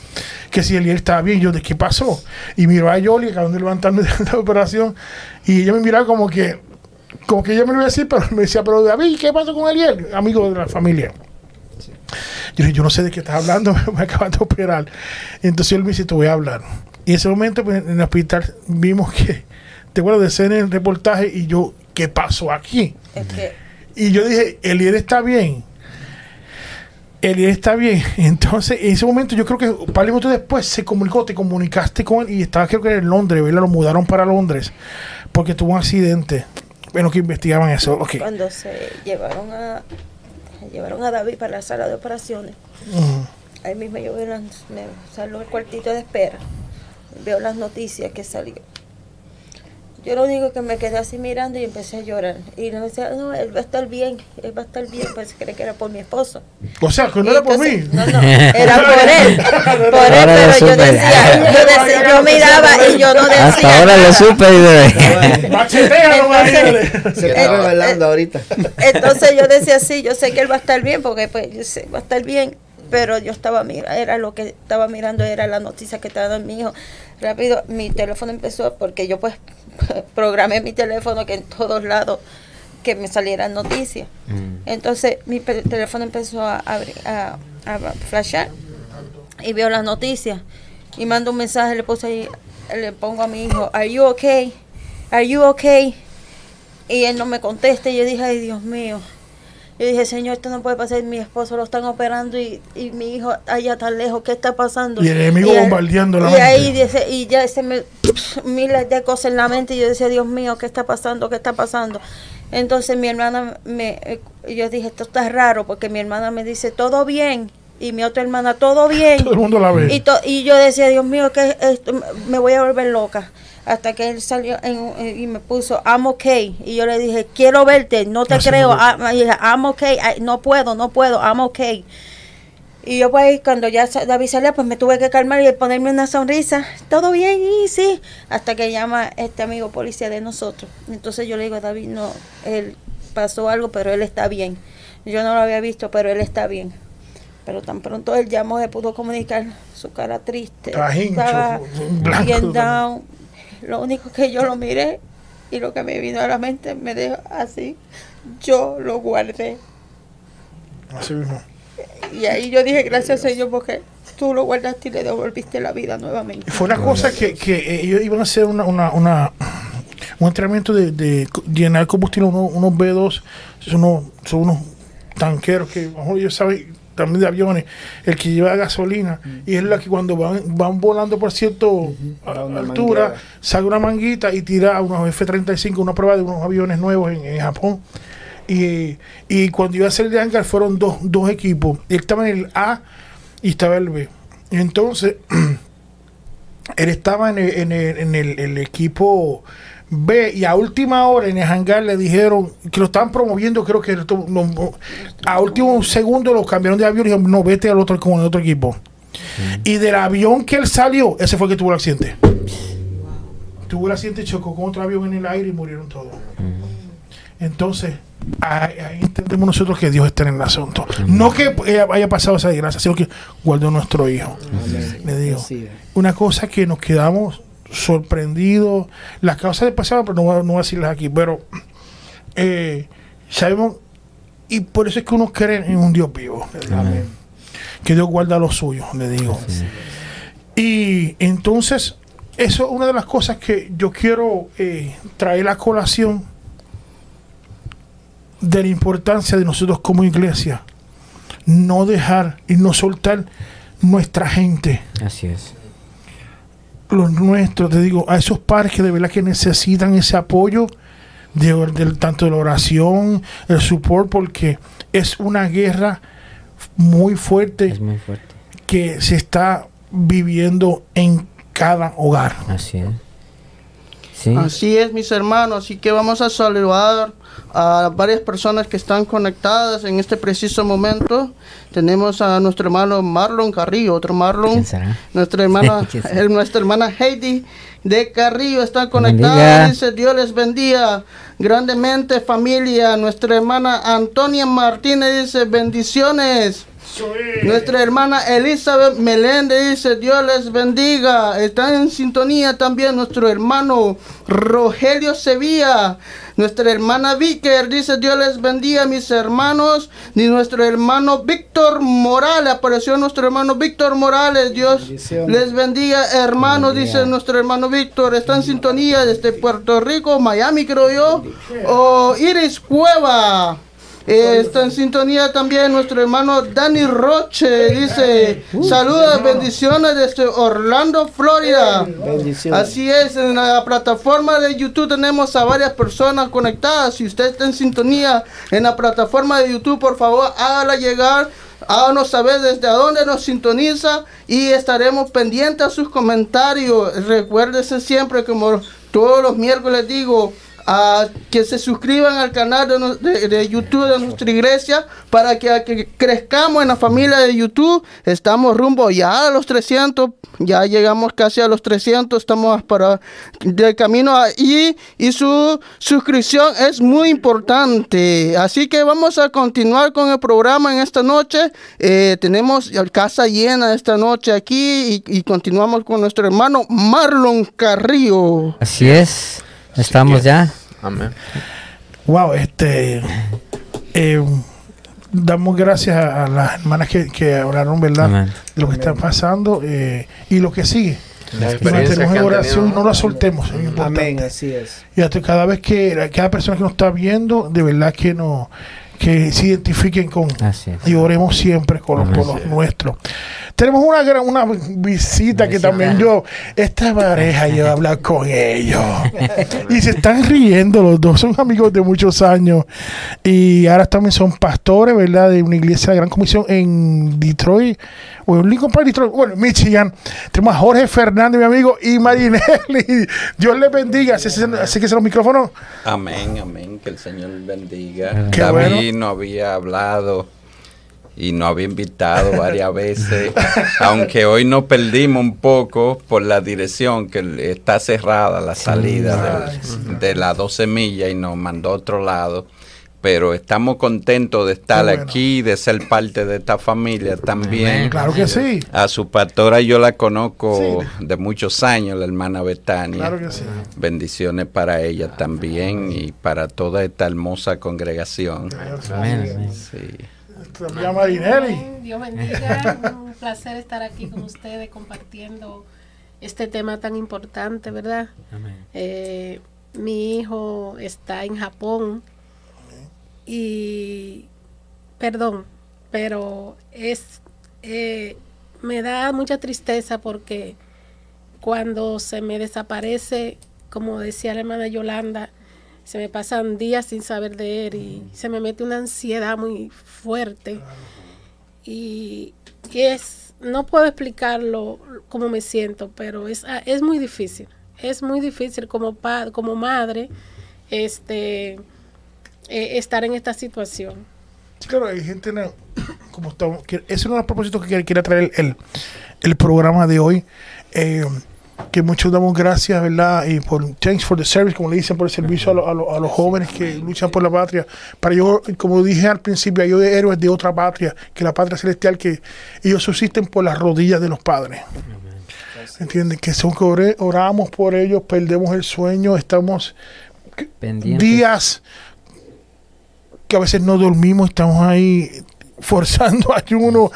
que si él estaba bien, yo de qué pasó. Y miró a Yoli, acabando de levantarme de la operación, y ella me miraba como que, como que ella me lo iba a decir, pero me decía, pero David, ¿qué pasó con Ariel? Amigo de la familia. Yo dije, yo no sé de qué estás hablando, me acaban de operar. Entonces él me dice, te voy a hablar. Y en ese momento, pues, en el hospital, vimos que, te acuerdas de escena en el reportaje, y yo, ¿qué pasó aquí? Es que Y yo dije, Eliel está bien. Eliel está bien. Entonces, en ese momento, yo creo que un par de minutos después se comunicó, te comunicaste con él y estaba, creo que en Londres, ¿verdad? Lo mudaron para Londres porque tuvo un accidente. Bueno, que investigaban eso. Ok. cuando se llevaron a llevaron a David para la sala de operaciones, ahí mismo yo me salgo al cuartito de espera, veo las noticias que salió. Yo lo único que me quedé así mirando y empecé a llorar. Y me decía, no, él va a estar bien, él va a estar bien, pues cree que era por mi esposo. O sea, que no Y era por mí. No, no, era por él. Por él, Ahora pero yo decía, yo, decía- yo miraba y yo no decía. Hasta ahora lo supe. y Machetea. Se Eh, está eh, revelando ahorita. Entonces yo decía, sí, yo sé que él va a estar bien, porque pues yo sé, va a estar bien, pero yo estaba mirando, era lo que estaba mirando, era la noticia que estaba dando mi hijo. Rápido, mi teléfono empezó, porque yo pues programé mi teléfono que en todos lados que me salieran noticias. Mm. Entonces mi teléfono empezó a, abrir- a, a flashar y veo las noticias y mando un mensaje, le puse ahí, le pongo a mi hijo, ¿Are you okay? ¿Are you okay? Y él no me contesta y yo dije, ay Dios mío. Yo dije, Señor, esto no puede pasar, mi esposo lo están operando y, y mi hijo allá tan lejos, ¿qué está pasando? Y el enemigo ahí- bombardeando la Y ahí mente. dice, y ya se me miles de cosas en la mente y yo decía, Dios mío, ¿qué está pasando? ¿Qué está pasando? Entonces mi hermana me eh, yo dije, esto está raro porque mi hermana me dice, "Todo bien." Y mi otra hermana, "Todo bien." Todo el mundo la ve. Y, to- y yo decía, Dios mío, que esto, me voy a volver loca. Hasta que él salió en- en- y me puso, I'm okay. Y yo le dije, quiero verte, no te Así creo. me Ah, y dije, I'm okay. Ay, no puedo, no puedo, I'm okay. Y yo pues cuando ya David salía, pues me tuve que calmar y ponerme una sonrisa. Todo bien, y sí. Hasta que llama este amigo policía de nosotros. Entonces yo le digo a David, no, él pasó algo, pero él está bien. Yo no lo había visto, pero él está bien. Pero tan pronto él llamó, se pudo comunicar su cara triste. Estaba bien down. Lo único que yo lo miré y lo que me vino a la mente me dejó así. Yo lo guardé. Así mismo. Y ahí yo dije, gracias Señor, porque tú lo guardaste y le devolviste la vida nuevamente. Fue una cosa que, que eh, ellos iban a hacer una, una, una- un entrenamiento de, de llenar combustible, unos, unos B2, son unos, son unos tanqueros que a lo mejor ellos saben también de aviones, el que lleva gasolina, y es la que cuando van, van volando por cierto a- altura, manguera. saca una manguita y tira unos F-35, una prueba de unos aviones nuevos en, en Japón. Y, y cuando iba a hacer el de hangar fueron dos, dos equipos. Él estaba en el A y estaba el B. Y entonces él estaba en el, en el- en el- el equipo B y a última hora en el hangar le dijeron que lo estaban promoviendo, creo que esto- no, no, a último segundo lo cambiaron de avión y dijeron, no, vete al otro con el otro equipo. Y del avión que él salió, ese fue el que tuvo el accidente. Tuvo el accidente, chocó con otro avión en el aire y murieron todos. Entonces, ahí, ahí entendemos nosotros que Dios está en el asunto. No que haya pasado esa desgracia, sino que guardó nuestro hijo. Le digo, una cosa que nos quedamos sorprendidos. Las causas del pasado, pero no, voy a- no voy a decirlas aquí, pero eh, sabemos, y por eso es que uno cree en un Dios vivo. le. Que Dios guarda lo suyo, le digo. Y entonces, eso es una de las cosas que yo quiero eh, traer a colación de la importancia de nosotros como iglesia. No dejar y no soltar nuestra gente Así es. Los nuestros, te digo, a esos padres que de verdad que necesitan ese apoyo, de, del- tanto de la oración, el support, porque es una guerra muy fuerte Es muy fuerte. que se está viviendo en cada hogar. Así es. Sí. Así es, mis hermanos, así que vamos a saludar a varias personas que están conectadas en este preciso momento. Tenemos a nuestro hermano Marlon Carrillo, otro Marlon. Nuestra hermana, eh, nuestra hermana Heidi de Carrillo está conectada. Dice Dios les bendiga grandemente familia. Nuestra hermana Antonia Martínez dice bendiciones. Nuestra hermana Elizabeth Meléndez dice, Dios les bendiga. Está en sintonía también nuestro hermano Rogelio Sevilla. Nuestra hermana Vicker dice, Dios les bendiga mis hermanos. Y nuestro hermano Víctor Morales, apareció nuestro hermano Víctor Morales. Dios les bendiga hermanos, dice nuestro hermano Víctor. Está en sintonía desde Puerto Rico, Miami creo yo. O Iris Cueva. Eh, está en sintonía también nuestro hermano Dani Roche. Dice, saludos, bendiciones desde Orlando, Florida. Bendiciones. Así es, en la plataforma de YouTube tenemos a varias personas conectadas. Si usted está en sintonía en la plataforma de YouTube, por favor, hágala llegar. Háganos saber desde dónde nos sintoniza y estaremos pendientes a sus comentarios. Recuérdese siempre, como todos los miércoles digo, a que se suscriban al canal de, de- de YouTube de nuestra iglesia para que, que crezcamos en la familia de YouTube. Estamos rumbo ya a los 300, ya llegamos casi a los 300, estamos para de camino ahí y su suscripción es muy importante. Así que vamos a continuar con el programa en esta noche. Eh, tenemos casa llena esta noche aquí y, y continuamos con nuestro hermano Marlon Carrillo. Así es. Estamos ya. Amén. Wow, este. eh, damos gracias a, a las hermanas que, que hablaron, ¿verdad? Amén. De lo que está pasando eh, y lo que sigue. La mantenemos en oración y no la soltemos. es importante. Amén, así es. Y hasta cada vez que cada persona que nos está viendo, de verdad que no que se identifiquen con y oremos siempre con los, los nuestros. Tenemos una gran una visita que también yo esta pareja yo he hablado con ellos. Y se están riendo los dos son amigos de muchos años. Y ahora también son pastores, ¿verdad? De una iglesia de gran comisión en Detroit o en Lincoln Park, bueno, en Michigan. Tenemos a Jorge Fernández, mi amigo, y Marinelli. Dios les bendiga. Así, así que se los micrófonos. Amén, amén, que el Señor bendiga. Qué David bueno. no había hablado y nos había invitado varias veces, aunque hoy nos perdimos un poco por la dirección que está cerrada la salida de, de las 12 millas y nos mandó a otro lado pero estamos contentos de estar bueno. aquí, de ser parte de esta familia también. Claro que sí. A su pastora yo la conozco de muchos años, la hermana Betania. Claro que sí. Bendiciones para ella también y para toda esta hermosa congregación. Amén. Sí. Marinelli. Dios bendiga. Un placer estar aquí con ustedes compartiendo este tema tan importante, ¿verdad? Amén. Eh, mi hijo está en Japón y, perdón, pero es, eh, me da mucha tristeza porque cuando se me desaparece, como decía la hermana Yolanda, se me pasan días sin saber de él y se me mete una ansiedad muy fuerte. Y, y es, no puedo explicarlo cómo me siento, pero es, ah, es muy difícil. Es muy difícil como, pa- como madre este, eh, estar en esta situación. Sí, claro, hay gente, como estamos, que ese es uno de los propósitos que quiere, quiere traer el, el programa de hoy. eh, que muchos damos gracias, ¿verdad? Y por thanks for the service, como le dicen, por el servicio a, lo- a lo- a los jóvenes que luchan por la patria. Para yo, como dije al principio, hay héroes de otra patria, que la patria celestial, que ellos subsisten por las rodillas de los padres. ¿Entienden? Que son que oramos por ellos, perdemos el sueño, estamos días que a veces no dormimos, estamos ahí forzando ayuno,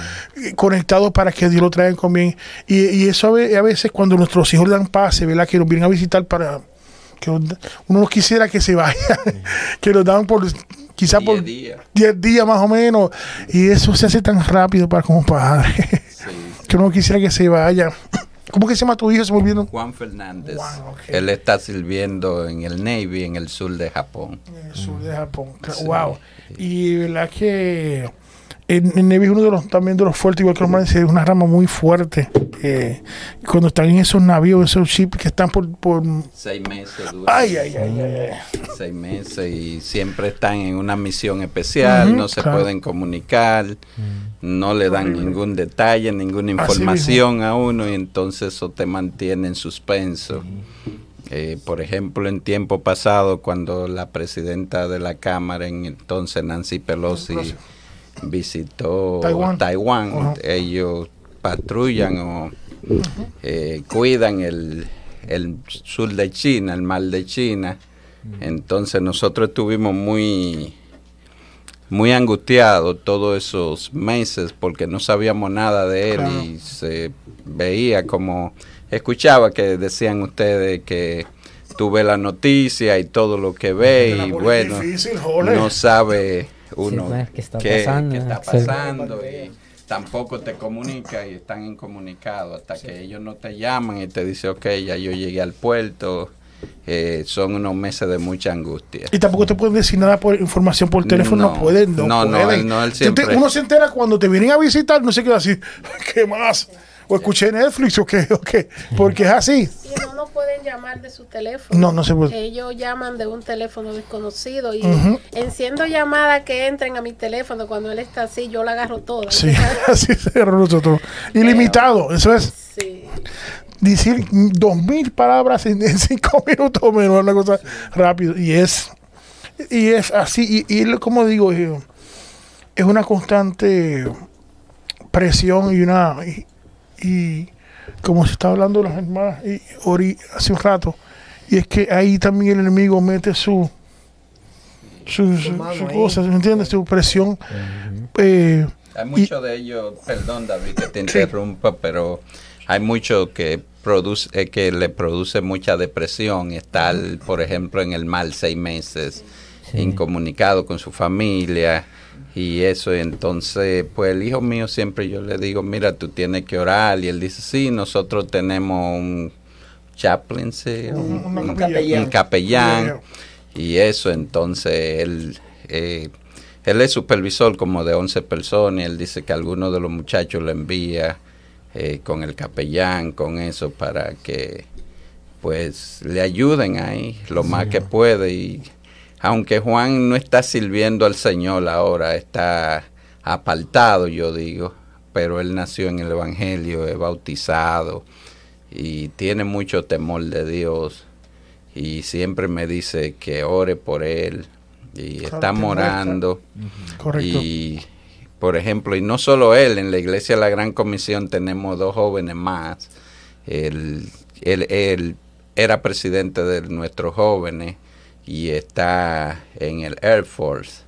conectados para que Dios lo traiga con bien. Y, y eso a ve- a veces cuando nuestros hijos le dan pase, ¿verdad? Que nos vienen a visitar para que uno no quisiera que se vaya, que nos dan por quizá Diez por días. 10 días más o menos. Y eso se hace tan rápido para como padre, que uno no quisiera que se vaya. ¿Cómo que se llama tu hijo? Se me olvidó. Juan Fernández. Juan. Él está sirviendo en el Navy en el sur de Japón. En el sur de Japón. Sí. Wow. Y verdad que el, el Navy es uno de los también de los fuertes, igual que los Marines, es una rama muy fuerte. Eh, cuando están en esos navíos, esos ships que están por, por Seis meses dura. ay, ay, ay, ay, ay. Seis meses y siempre están en una misión especial, no se claro. pueden comunicar, no le dan ningún detalle, ninguna información a uno y entonces eso te mantiene en suspenso. Eh, por ejemplo, en tiempo pasado, cuando la presidenta de la Cámara, en entonces Nancy Pelosi, visitó Taiwán. Ellos patrullan o eh, cuidan el, el sur de China, el mar de China. Entonces nosotros estuvimos muy muy angustiados todos esos meses porque no sabíamos nada de él Claro. y se veía como escuchaba que decían ustedes que tuve la noticia y todo lo que ve La y bueno difícil, no sabe uno qué está qué, pasando, qué está sí. pasando y tampoco te comunica y están incomunicados hasta que ellos no te llaman y te dicen ok ya yo llegué al puerto eh, son unos meses de mucha angustia Y tampoco te pueden decir nada por información por teléfono, no, No, pueden. No, no, no, pueden. él no, él Tú te- siempre- uno se entera cuando te vienen a visitar, no sé qué así, ¿qué más? O escuché Netflix o qué, o qué, porque es así. Y no nos pueden llamar de su teléfono. No, no se puede. Ellos llaman de un teléfono desconocido y enciendo llamadas que entren a mi teléfono cuando él está así, yo la agarro toda. Sí, así se agarró nosotros. Ilimitado, eso es Sí. Decir dos mil palabras en, en cinco minutos menos, una cosa rápido. Y es, y es así, y, y como digo, eh, es una constante presión y una y, y como se está hablando de las hermanas y Ori hace un rato, y es que ahí también el enemigo mete su su, su, su ahí. cosa, ¿me entiendes? Su presión. eh, Hay muchos de ellos, perdón David que te interrumpa, pero hay muchos que produce eh, que le produce mucha depresión estar, por ejemplo, en el mal seis meses, incomunicado con su familia y eso. Entonces, pues el hijo mío siempre yo le digo, mira, tú tienes que orar y él dice, sí, nosotros tenemos un chaplain, sí, un, capellán. un capellán y eso, entonces él, eh, él es supervisor como de 11 personas y él dice que alguno de los muchachos lo envía eh, con el capellán, con eso, para que pues le ayuden ahí lo más que puede y aunque Juan no está sirviendo al Señor ahora, está apartado, yo digo, pero él nació en el Evangelio, es bautizado y tiene mucho temor de Dios y siempre me dice que ore por él y Claro, estamos te muestra. orando Correcto. y por ejemplo, y no solo él, en la iglesia de la Gran Comisión tenemos dos jóvenes más. Él, él, él era presidente de nuestros jóvenes y está en el Air Force.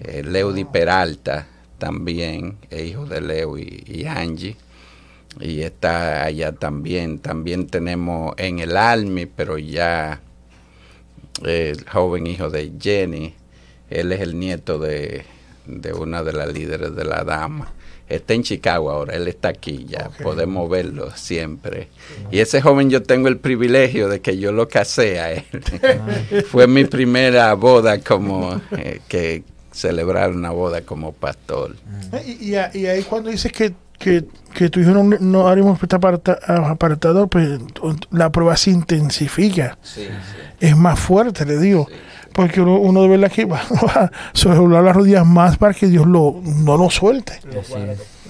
Eh, Leudi Peralta también, es hijo de Leo y, y Angie. Y está allá también. También tenemos en el Army, pero ya el joven hijo de Jenny. Él es el nieto de, de una de las líderes de la dama. Está en Chicago ahora, él está aquí ya, podemos verlo siempre. Y ese joven yo tengo el privilegio de que yo lo casé a él. Fue mi primera boda como eh, que celebrar una boda como pastor. Eh, Y, y, a- y ahí cuando dices que, que, que tu hijo no, no haremos aparta, apartador, pues la prueba se intensifica. Es más fuerte, le digo. Porque uno, uno de verdad que va, va a sobrevolar las rodillas más para que Dios lo, no lo suelte.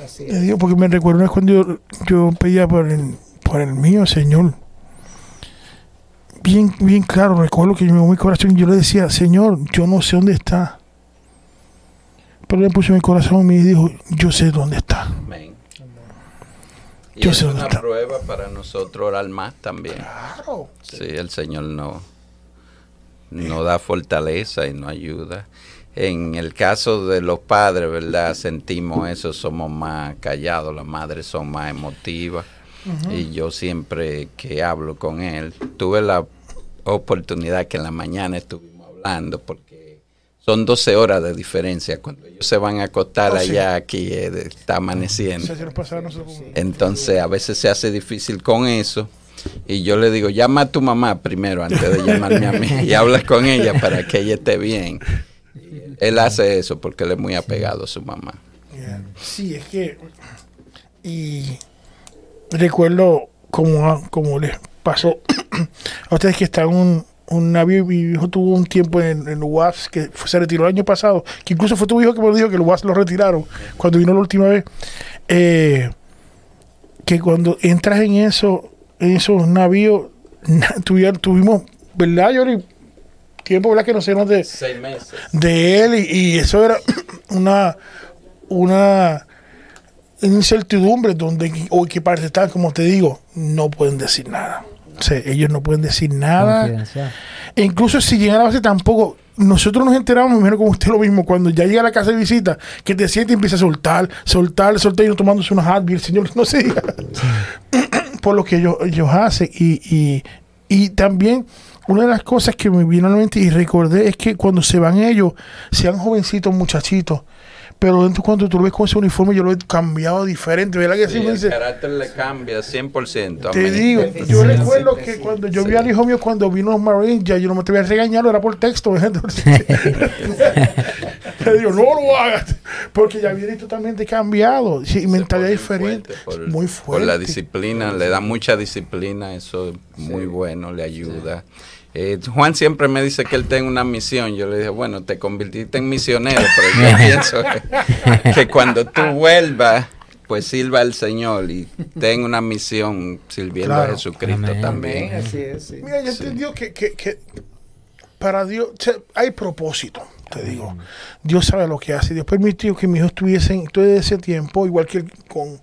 Así Le digo, porque me recuerdo una vez cuando yo, yo pedía por el, por el mío, Señor. Bien, bien claro, recuerdo que yo me mi corazón y yo le decía, Señor, yo no sé dónde está. Pero él puso en mi corazón y me dijo, yo sé dónde está. Amén. Y Yo es sé dónde una está. prueba para nosotros orar más también. Claro. Sí, el Señor no, no da fortaleza y no ayuda. En el caso de los padres, ¿verdad? Sentimos eso, somos más callados, las madres son más emotivas. Y yo siempre que hablo con él, tuve la oportunidad que en la mañana estuvimos hablando, porque son 12 horas de diferencia. Cuando ellos se van a acostar Oh, sí. allá, aquí eh, está amaneciendo. Entonces a veces se hace difícil con eso. Y yo le digo, llama a tu mamá primero antes de llamarme a mí y hablas con ella para que ella esté bien. Él hace eso porque él es muy apegado a su mamá. Sí, es que. Y recuerdo como, como les pasó a ustedes que están en un, un navío. Mi hijo tuvo un tiempo en, en UAS que fue- se retiró el año pasado. Que incluso fue tu hijo que me dijo que el UAS lo retiraron cuando vino la última vez. Eh, que cuando entras en eso, esos navíos, na- tuvi- tuvimos, ¿verdad, Yori? Tiempo, ¿verdad? Que no sé, no de, Seis meses. de él y, y eso era una una incertidumbre donde o que parte están como te digo no pueden decir nada O sea, ellos no pueden decir nada e incluso si llegan a la base tampoco nosotros nos enteramos, me imagino como usted lo mismo, cuando ya llega a la casa de visita, que te siente y empieza a soltar, soltar, soltar y uno tomándose unos Advil, señor, no se diga. Por lo que ellos, ellos hacen. Y, y, y también, una de las cosas que me vino a la mente y recordé es que cuando se van ellos, sean jovencitos, muchachitos, pero dentro cuando tú lo ves con ese uniforme, yo lo he cambiado diferente, ¿verdad que Sí, sí? Me el dice, carácter le cambia 100%. te digo, Sí, yo sí, recuerdo sí, que sí. cuando yo vi al hijo mío cuando vino los Marines, ya yo no me te voy a regañar, era por texto. ¿verdad? Le digo, no lo hagas, porque ya viene totalmente cambiado, sí, mentalidad diferente, fuerte por- muy Por la disciplina, le da mucha disciplina, eso es muy bueno, le ayuda. Eh, Juan siempre me dice que él tiene una misión. Yo le dije, bueno, te convertiste en misionero, pero yo pienso que, que cuando tú vuelvas, pues sirva al Señor y ten una misión sirviendo Claro. a Jesucristo Amén. también. Amén, así es, sí. Mira, yo Sí. entendió que, que, que para Dios o sea, hay propósito, te digo. Dios sabe lo que hace. Dios permitió que mi hijo estuviese en todo ese tiempo, igual que con,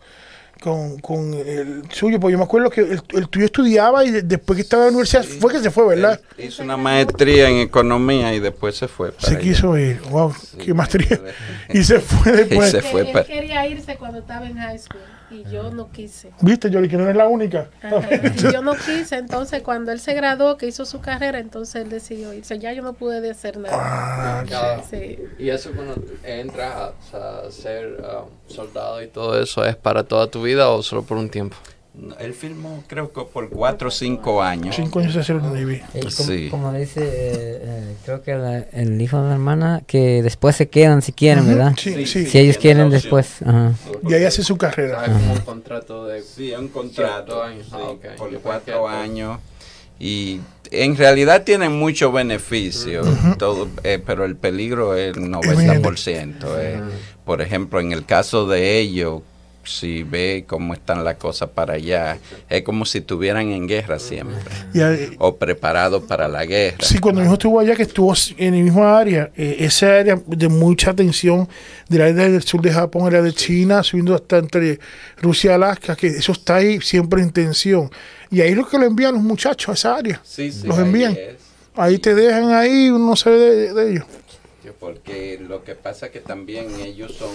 con, con el suyo, porque yo me acuerdo que el, el tuyo estudiaba y de- después que estaba en la universidad fue que se fue, ¿verdad? Él hizo una maestría en economía y después se fue. para Se allá. quiso ir, wow, qué maestría. Y se fue después. se fue él quería irse cuando estaba en high school y yo no quise. Viste, Yoli, que no eres la única. Ajá, y yo no quise, entonces cuando él se graduó, que hizo su carrera, entonces él decidió irse. Ya yo no pude de hacer nada. Ah. Sí. Y eso cuando entras a, a ser um, soldado y todo eso, ¿es para toda tu vida o solo por un tiempo? Él filmó creo que por cuatro o cinco años. cinco años de hacer un Navy. Como, Sí. como dice, eh, eh, creo que la- el hijo de la hermana, que después se quedan si quieren, ¿verdad? Sí, sí. Si ellos quieren después. Ajá. Y ahí hace su carrera. ¿Sabes como un contrato de... Sí, un contrato Cierto año. sí, Ah, por Yo cuatro pensé que- años y en realidad tienen mucho beneficio, todo, eh, pero el peligro es el 90%. eh. Por ejemplo, en el caso de ellos, si ve cómo están las cosas para allá, es como si estuvieran en guerra siempre, Y, o preparados para la guerra. Sí, cuando mi hijo estuvo allá, que estuvo en el mismo área, eh, esa área de mucha tensión, del área del sur de Japón, área de China, subiendo hasta entre Rusia y Alaska, que eso está ahí siempre en tensión. Y ahí es lo que lo envían los muchachos a esa área. Sí, sí, los envían. Ahí te dejan ahí, uno no sabe de, de ellos. Porque lo que pasa es que también ellos son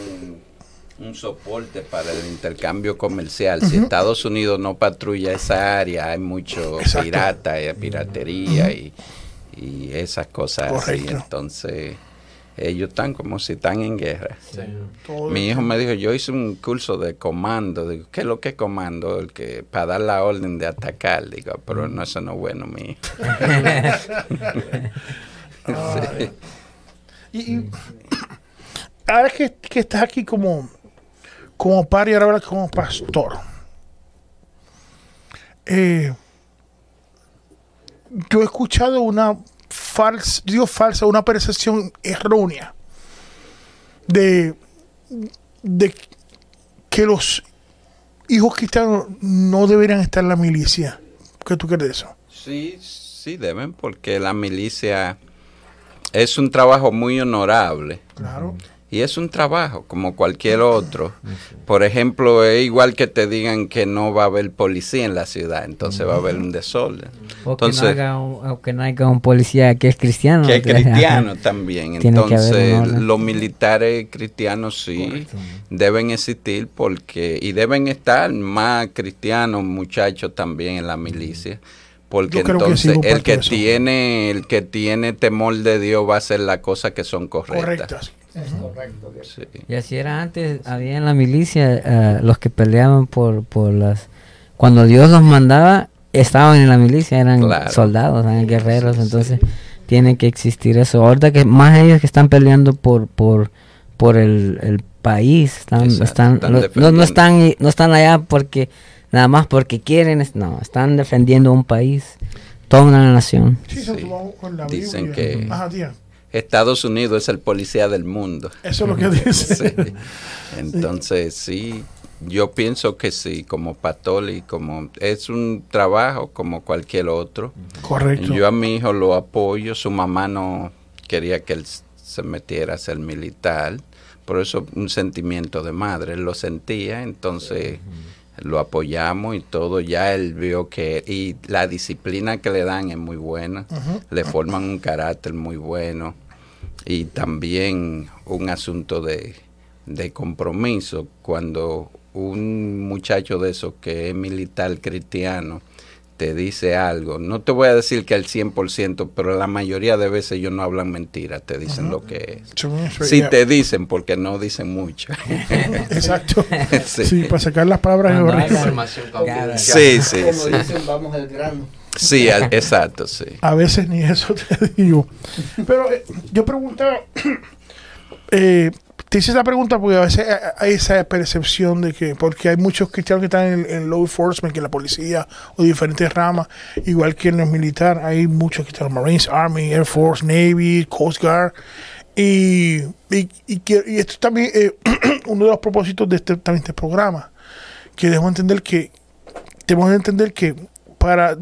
un soporte para el intercambio comercial. Si Estados Unidos no patrulla esa área, hay mucho Exacto. pirata, hay piratería y, y esas cosas así. Correcto. Entonces, ellos están como si están en guerra. Mi hijo me dijo, yo hice un curso de comando. Digo, ¿qué es lo que es comando? El que, para dar la orden de atacar. Digo, pero no, eso no es bueno, mi hijo. Y, y ahora que, que estás aquí como, como par y ahora como pastor, eh, yo he escuchado una falsa, digo falsa, una percepción errónea de, de que los hijos cristianos no deberían estar en la milicia. ¿Qué tú crees de eso? Sí, sí deben, porque la milicia es un trabajo muy honorable Claro. Y es un trabajo como cualquier otro. Por ejemplo, es igual que te digan que no va a haber policía en la ciudad, entonces va a haber un desorden. O que, no haya un, o que no haya un policía que es cristiano. que es cristiano también. Entonces, los militares cristianos sí deben existir porque y deben estar más cristianos muchachos también en la milicia. Porque que entonces el que tiene el que tiene temor de Dios va a hacer las cosas que son correctas. Correctas. Sí. Y así era antes, había en la milicia eh, los que peleaban por, por las... Cuando Dios los mandaba, estaban en la milicia, eran Claro. soldados, eran guerreros, Sí, sí. entonces tiene que existir eso. Ahorita que más ellos que están peleando por por por el, el país, están, Exacto, están, están lo- no, no están no están allá porque nada más porque quieren, es- no, están defendiendo un país, toda una nación. Sí, Dicen que- Ajá, tía. Estados Unidos es el policía del mundo. Eso es lo que dice. Sí. Entonces, sí, yo pienso que sí, como pastor y como es un trabajo como cualquier otro. Correcto. Yo a mi hijo lo apoyo, su mamá no quería que él se metiera a ser militar, por eso un sentimiento de madre, él lo sentía, entonces lo apoyamos y todo, ya él vio que, y la disciplina que le dan es muy buena, le forman un carácter muy bueno y también un asunto de, de compromiso, cuando un muchacho de esos que es militar cristiano, te dice algo, no te voy a decir que al 100%, pero la mayoría de veces ellos no hablan mentiras, te dicen lo que es. Sí, Sí ya. te dicen porque no dicen mucho. Exacto. Sí. Sí, para sacar las palabras Información confidencial. Sí, sí, Como sí. dicen, vamos al grano. Sí, exacto, sí. A veces ni eso te digo. Pero eh, yo preguntaba, eh, te hice esta pregunta porque a veces hay- esa percepción de que, porque hay muchos cristianos que están en, en law enforcement, que en la policía o diferentes ramas, igual que en el militar, hay muchos en Marines, Army, Air Force, Navy, Coast Guard. Y, y, esto también es uno de los propósitos de este, también este programa, que debemos entender que, debemos entender que para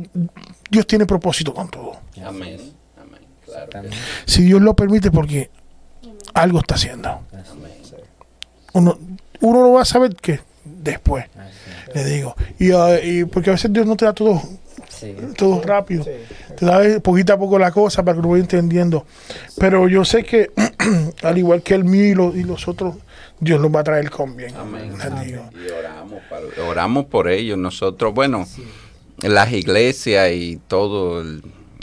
Dios tiene propósito con todo Amén. Claro. si Dios lo permite, porque algo está haciendo. Uno, uno lo va a saber que después, le digo. Y, ah, y porque a veces Dios no te da todo, todo rápido. Te da poquito a poco la cosa para que lo vaya entendiendo. Pero yo sé que, al igual que el mío y los, y los otros, Dios los va a traer con bien. Amén. Y oramos, para- oramos por ellos. Nosotros, bueno, las iglesias y todo el,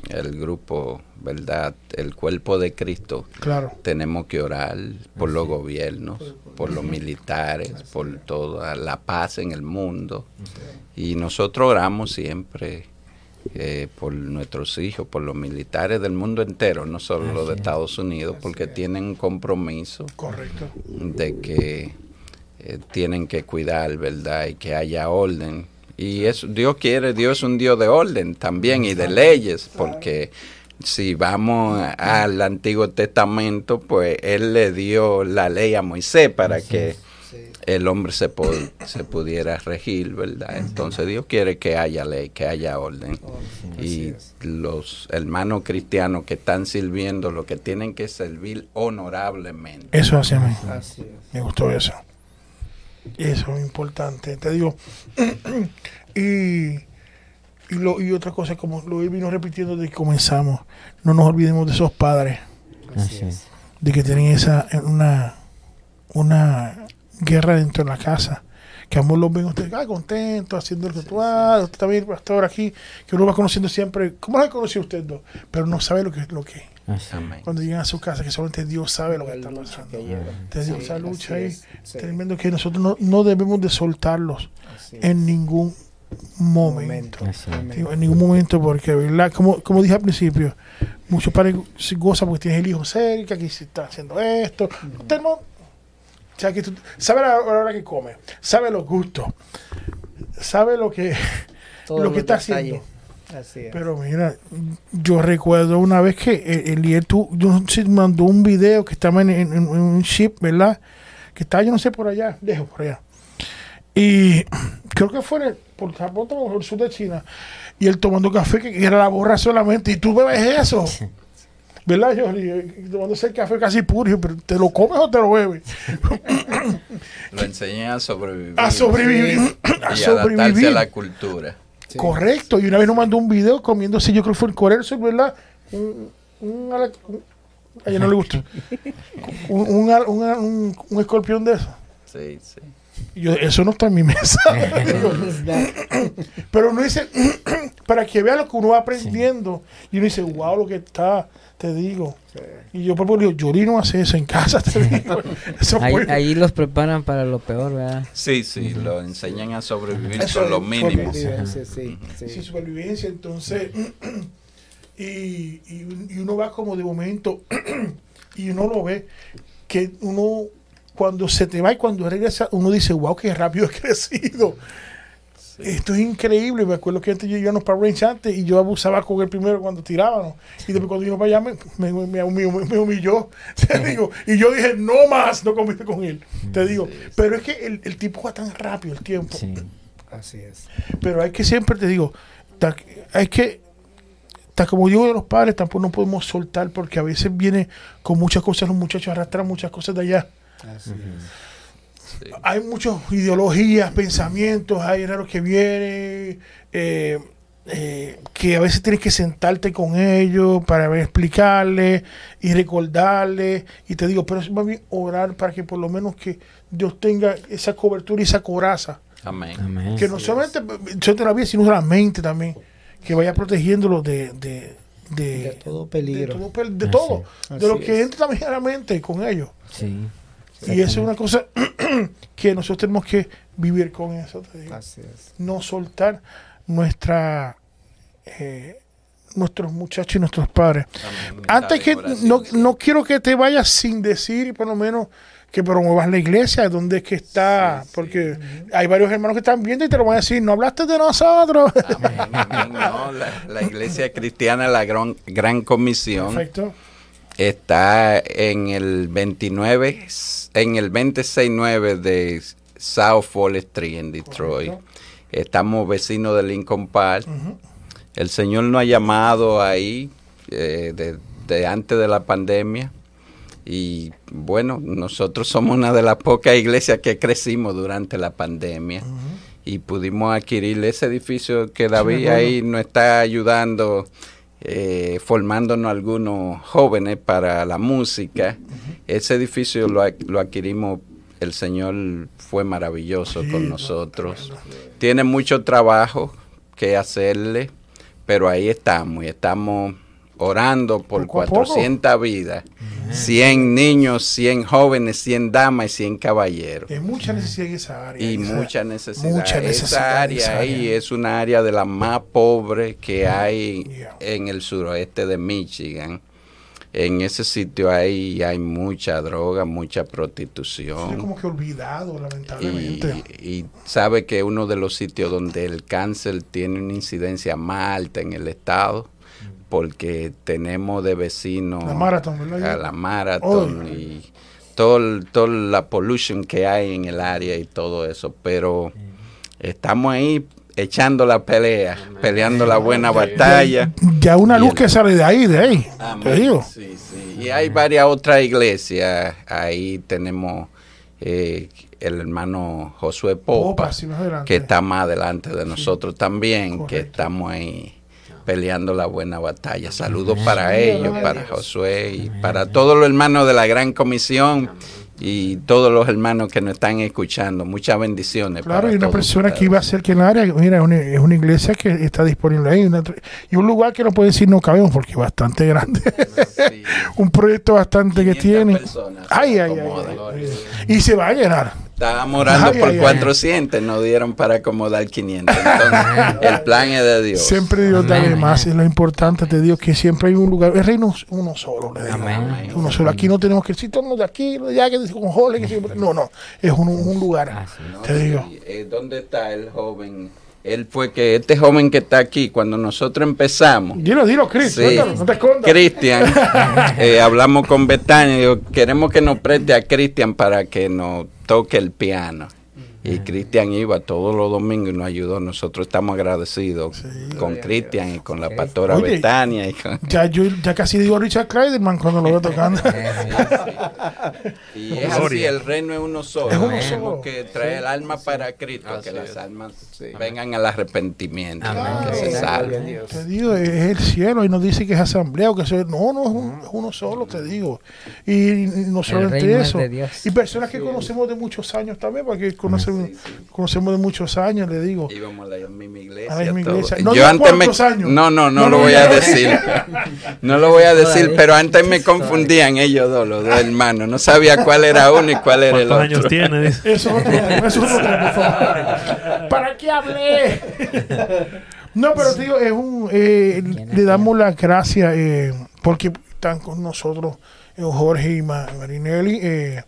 el grupo, ¿verdad? El cuerpo de Cristo. Claro. Tenemos que orar por los gobiernos, por los militares, por toda la paz en el mundo. Y nosotros oramos siempre eh, por nuestros hijos, por los militares del mundo entero, no solo los de Estados Unidos, porque tienen un compromiso Correcto. de que eh, tienen que cuidar, ¿verdad? Y que haya orden. Y eso, Dios quiere, Dios es un Dios de orden también y de leyes, porque si vamos al Antiguo Testamento, pues Él le dio la ley a Moisés para que el hombre se, se pudiera regir, ¿verdad? Entonces Dios quiere que haya ley, que haya orden. Y los hermanos cristianos que están sirviendo, lo que tienen que servir honorablemente. Eso hace a mí. Me gustó eso. Eso es importante. Te digo. y, y, lo, y otra cosa, como lo he vino repitiendo desde que comenzamos, no nos olvidemos de esos padres, Así es. de que tienen esa una, una guerra dentro de la casa. Que ambos los ven ustedes ah, contentos, haciendo el ritual, usted también, pastor, aquí, que uno va conociendo siempre, ¿cómo lo conoció usted dos? Pero no sabe lo que es lo que es. Así. Amén. Cuando llegan a su casa, que solamente Dios sabe lo que está pasando. digo, Sí, esa lucha ahí, es, sí, tremendo que nosotros no, no debemos de soltarlos en ningún momento. En ningún momento, porque, ¿verdad? Como, como dije al principio, muchos padres se gozan porque tienes el hijo cerca, que se está haciendo esto. Usted no- o sea, que tú, sabe la hora que come, sabe los gustos, sabe lo que, lo que está detalles. haciendo. Así es. Pero mira, yo recuerdo una vez que el- Eliel tú, yo no sé, mandó un video que estaba en, en- en un ship, ¿verdad? Que estaba, yo no sé, por allá, lejos, por allá. Y creo que fue en el, por por el sur de China. Y él tomando café, que era la borra solamente. Y tú bebes eso. ¿Verdad, Jorge? Tomándose el café casi puro. Pero ¿te lo comes o te lo bebes? Lo enseñan a sobrevivir. A sobrevivir. A y adaptarse sobrevivir. a la cultura. Sí. Correcto. Y una vez nos mandó un video comiéndose, yo creo que fue del Sur, ¿verdad? Un, un, ale- un- a ella no le gusta. Un, un, escorpión de eso. Sí, sí. Yo, eso no está en mi mesa. Pero uno dice, para que vea lo que uno va aprendiendo. Y uno dice, wow, lo que está, te digo. Y yo, por ejemplo, digo, Yoli no hace eso en casa, te digo. Eso Ahí, fue- ahí los preparan para lo peor, ¿verdad? Sí, sí, lo enseñan a sobrevivir Eso con lo mínimo. Supervivencia, sí, sí. sin supervivencia, entonces, y, y, y uno va como de momento, y uno lo ve, que uno, cuando se te va y cuando regresa, uno dice, wow, qué rápido he crecido. Esto es increíble. Me acuerdo que antes yo íbamos para Range antes y yo abusaba con el primero cuando tirábamos. Y después cuando íbamos para allá me, me, me humilló. me humilló, te digo. Y yo dije, no más, no compite con él. Te digo. Pero es que el, el tipo va tan rápido el tiempo. Sí. Así es. Pero hay que siempre, te digo, ta- hay que, ta- como digo de los padres, tampoco no podemos soltar porque a veces viene con muchas cosas, los muchachos arrastran muchas cosas de allá. Así es. Hay muchas ideologías, pensamientos, hay raros que vienen, eh, eh, que a veces tienes que sentarte con ellos para ver, explicarles y recordarles. Y te digo, pero es más bien orar para que por lo menos que Dios tenga esa cobertura y esa coraza Amén. Amén. que no solamente solamente la vida, sino la mente también, que vaya protegiéndolo de, de, de, De todo de peligro. todo, de, todo, de lo que es. entra también a la mente con ellos. Sí. Y eso es una cosa que nosotros tenemos que vivir con eso, te digo. Así es. no soltar nuestra eh, nuestros muchachos y nuestros padres. Antes que no, no quiero que te vayas sin decir, por lo menos, que promuevas la iglesia, donde es que está, Sí, sí. porque hay varios hermanos que están viendo y te lo van a decir, no hablaste de nosotros. Amén, amén. No, la, la iglesia cristiana, la gran, gran comisión, Perfecto. Está en el 29, en el 269 de South Fall Street en Detroit. Correcto. Estamos vecinos de Lincoln Park. El Señor nos ha llamado ahí eh, de, de antes de la pandemia. Y bueno, nosotros somos una de las pocas iglesias que crecimos durante la pandemia. Y pudimos adquirir ese edificio que David ahí nos está ayudando, eh, formándonos algunos jóvenes para la música. Ese edificio lo, lo adquirimos, el Señor fue maravilloso Sí, con no, nosotros. Tiene mucho trabajo que hacerle, pero ahí estamos y estamos orando por Poco a poco. 400 vidas, 100 niños, 100 jóvenes, 100 damas y 100 caballeros. Hay mucha necesidad en esa área. Y esa- mucha necesidad. mucha necesidad Esa en esa área ahí área. es una área de las más pobres que hay Yeah. en el suroeste de Michigan. en ese sitio hay, hay mucha droga, mucha prostitución. Es como que olvidado, lamentablemente. Y, y sabe que uno de los sitios donde el cáncer tiene una incidencia más alta en el estado, porque tenemos de vecinos La ¿verdad? a la Marathon y todo, toda la pollution que hay en el área y todo eso, pero estamos ahí echando la pelea, peleando la buena batalla. Ya una luz el- que sale de ahí, de ahí. Te digo. Sí, sí. Y hay varias otras iglesias. Ahí tenemos eh, el hermano Josué Popa, sí, que está más adelante de nosotros también, que estamos ahí peleando la buena batalla. Saludos para ellos, para Josué y para todos los hermanos de la Gran Comisión y todos los hermanos que nos están escuchando. Muchas bendiciones. Claro, para y una persona que iba a ser que en el área, mira, es una, es una iglesia que está disponible ahí. una- y un lugar que no puede decir no cabemos porque es bastante grande. Sí. un proyecto bastante que 500 tiene. personas Ay, ay, ay, acomodan. ay. Y se va a llenar. Estábamos orando Ay, por ay, ay. 400, nos dieron para acomodar 500. Entonces, el plan es de Dios. Siempre Dios da más. Es lo importante de Dios que siempre hay un lugar. El reino es uno solo. le digo. Amén. Uno solo. Aquí no tenemos que decir todos de aquí, de allá, que con Jorge, que siempre- No, no. Es un, un lugar. No, Te digo. eh, ¿Dónde está el joven? Él fue que, este joven que está aquí, cuando nosotros empezamos, Dilo, dilo, Chris. Sí. cuéntalo, no te escondas. Cristian, eh, hablamos con Betania y digo, queremos que nos preste a Cristian para que nos toque el piano. Y Cristian iba todos los domingos y nos ayudó. Nosotros estamos agradecidos con Cristian y con la pastora Oye, Betania. Y, con- Ya, yo ya casi digo Richard Kleiderman cuando lo veo tocando. y es así, el reino es uno solo. Es uno solo. que traer el alma para Cristo, Así que las es. almas vengan al arrepentimiento, Amén. que se salven. Te digo, es el cielo y nos dice que es asamblea o que sea. No, no, es, un- es uno solo, te digo. Y, y no es eso. Y personas que conocemos de muchos años también, porque conocemos, conocemos de muchos años, le digo. Íbamos a la misma iglesia. A la misma iglesia. No Yo antes me, cuántos años. no, no, no, No, lo voy a decir. No lo voy a decir, pero antes me confundían ellos dos, los dos hermanos. No sabía cuál era uno y cuál era el ¿Cuántos años otro. tiene? Eso es otro eso es otro por favor. ¿Para qué hablé? No, pero te digo, es un, eh, le damos las gracias eh, porque están con nosotros eh, Jorge y Ma- Marinelli. eh,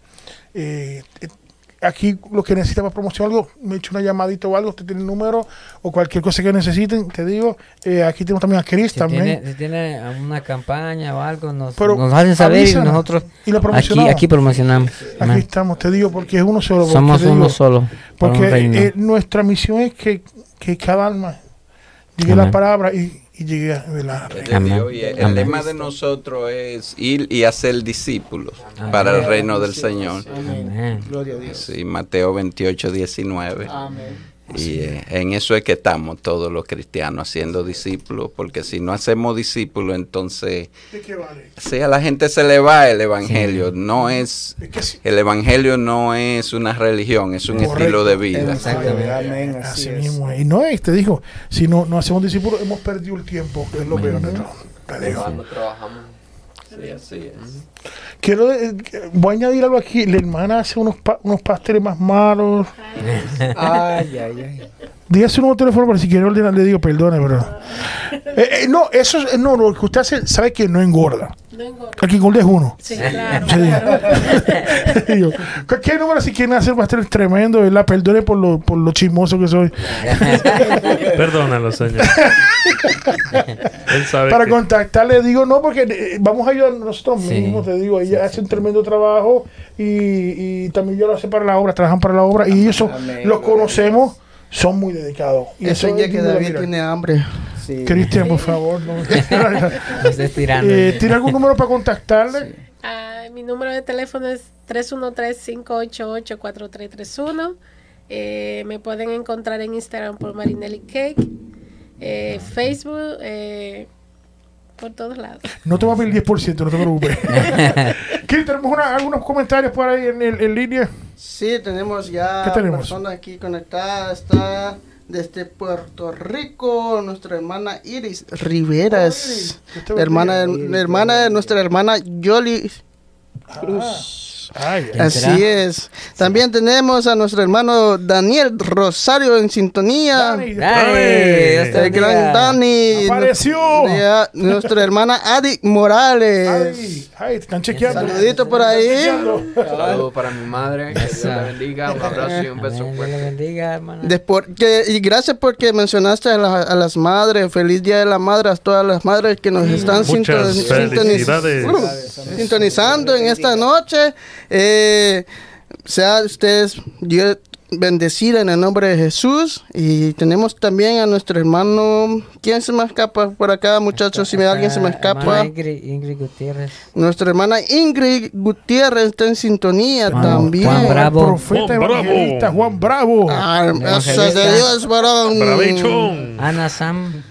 aquí lo que necesita para promocionar algo, me echo una llamadita o algo, usted tiene el número o cualquier cosa que necesiten, te digo, eh, aquí tenemos también a Chris Si también. tiene, si tiene una campaña o algo, nos, Pero nos hacen saber y nosotros Y lo aquí, promocionamos. aquí promocionamos. Aquí Amén. estamos, te digo, porque es uno solo. Somos digo, uno solo. Porque eh, nuestra misión es que, que cada alma llegue a la palabra y, y llegue a y el lema de nosotros es ir y hacer discípulos Amén. para el reino del Señor. Amén. Gloria a Dios. Sí, Mateo 28, 19. Amén. Y eh, en eso es que estamos todos los cristianos haciendo discípulos, porque si no hacemos discípulos, entonces ¿De qué vale? sí, a la gente se le va el evangelio. No es el evangelio no es una religión, es un Correcto. estilo de vida. Exactamente. Amén. Así Así, es. mismo. es. Y no es, te digo, si no, no hacemos discípulos, hemos perdido el tiempo, que es lo peor. Cuando trabajamos. Sí, así es. Quiero, eh, voy a añadir algo aquí. La hermana hace unos, pa- unos pasteles más malos. Ay, ay, ay. Diga su nuevo teléfono, pero si quiere ordenar, le digo, perdone, pero. Eh, eh, no, eso es, no, lo que usted hace, sabe que no engorda. No engorda. Que engorda es uno. Sí, claro. Sí. claro. Digo, ¿Qué número si quieren hacer pasteles tremendo, verdad? Perdone por lo, por lo chismoso que soy. Perdónalo, Señor. Él sabe Para que- contactarle, digo, no, porque eh, vamos a ayudar nosotros Sí. mismos, te digo, ella hace un tremendo trabajo y, y también yo lo hace para la obra, trabajan para la obra y eso Amén. los conocemos, son muy dedicados. Y Eso eso ya es que David tiene hambre. Sí. Cristian, por favor. No. No estés tirando. Eh, ¿Tiene algún número para contactarle? Ah, mi número de teléfono es 313-588-4331. Eh, me pueden encontrar en Instagram por Marinelli Cake, eh, Facebook, eh, por todos lados. No te va a pedir el 10%, no te preocupes. Cristian, tenemos una- algunos comentarios por ahí en, en- en línea. Sí, tenemos ya ¿Qué tenemos? personas aquí conectadas. Está desde Puerto Rico nuestra hermana Iris Riveras. Te La hermana, bendiga. la hermana de nuestra hermana Yoli Cruz. Ay, ¿Quién Así será? es. También tenemos a nuestro hermano Daniel Rosario en sintonía. Dani, Dani, El gran. Dani. Apareció. Nuestra hermana Adi Morales. ay, ay, te están chequeando. Saludito por ahí. Saludos para mi madre. Que Dios la bendiga. Un abrazo y un beso fuerte. bendiga, hermana. Después que- y gracias porque mencionaste a, la- a las madres. Feliz Día de la Madre a todas las madres que nos están Muchas sinton- sintoniz- felicidades. Uh, sintonizando en esta noche. Eh, sea ustedes Dios bendecida en el nombre de Jesús. Y tenemos también a nuestro hermano. ¿Quién se me escapa por acá, muchachos? Si me- alguien se me escapa. Ingrid, Ingrid Gutiérrez. Nuestra hermana Ingrid Gutiérrez está en sintonía Juan- también. Juan Bravo. Profeta Juan Bravo. Juan Bravo. Ah, eso de Dios, varón. Bravechón. Ana Sam.